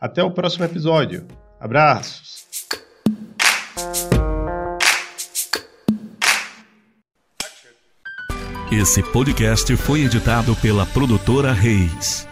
Até o próximo episódio. Abraços! Esse podcast foi editado pela produtora Reis.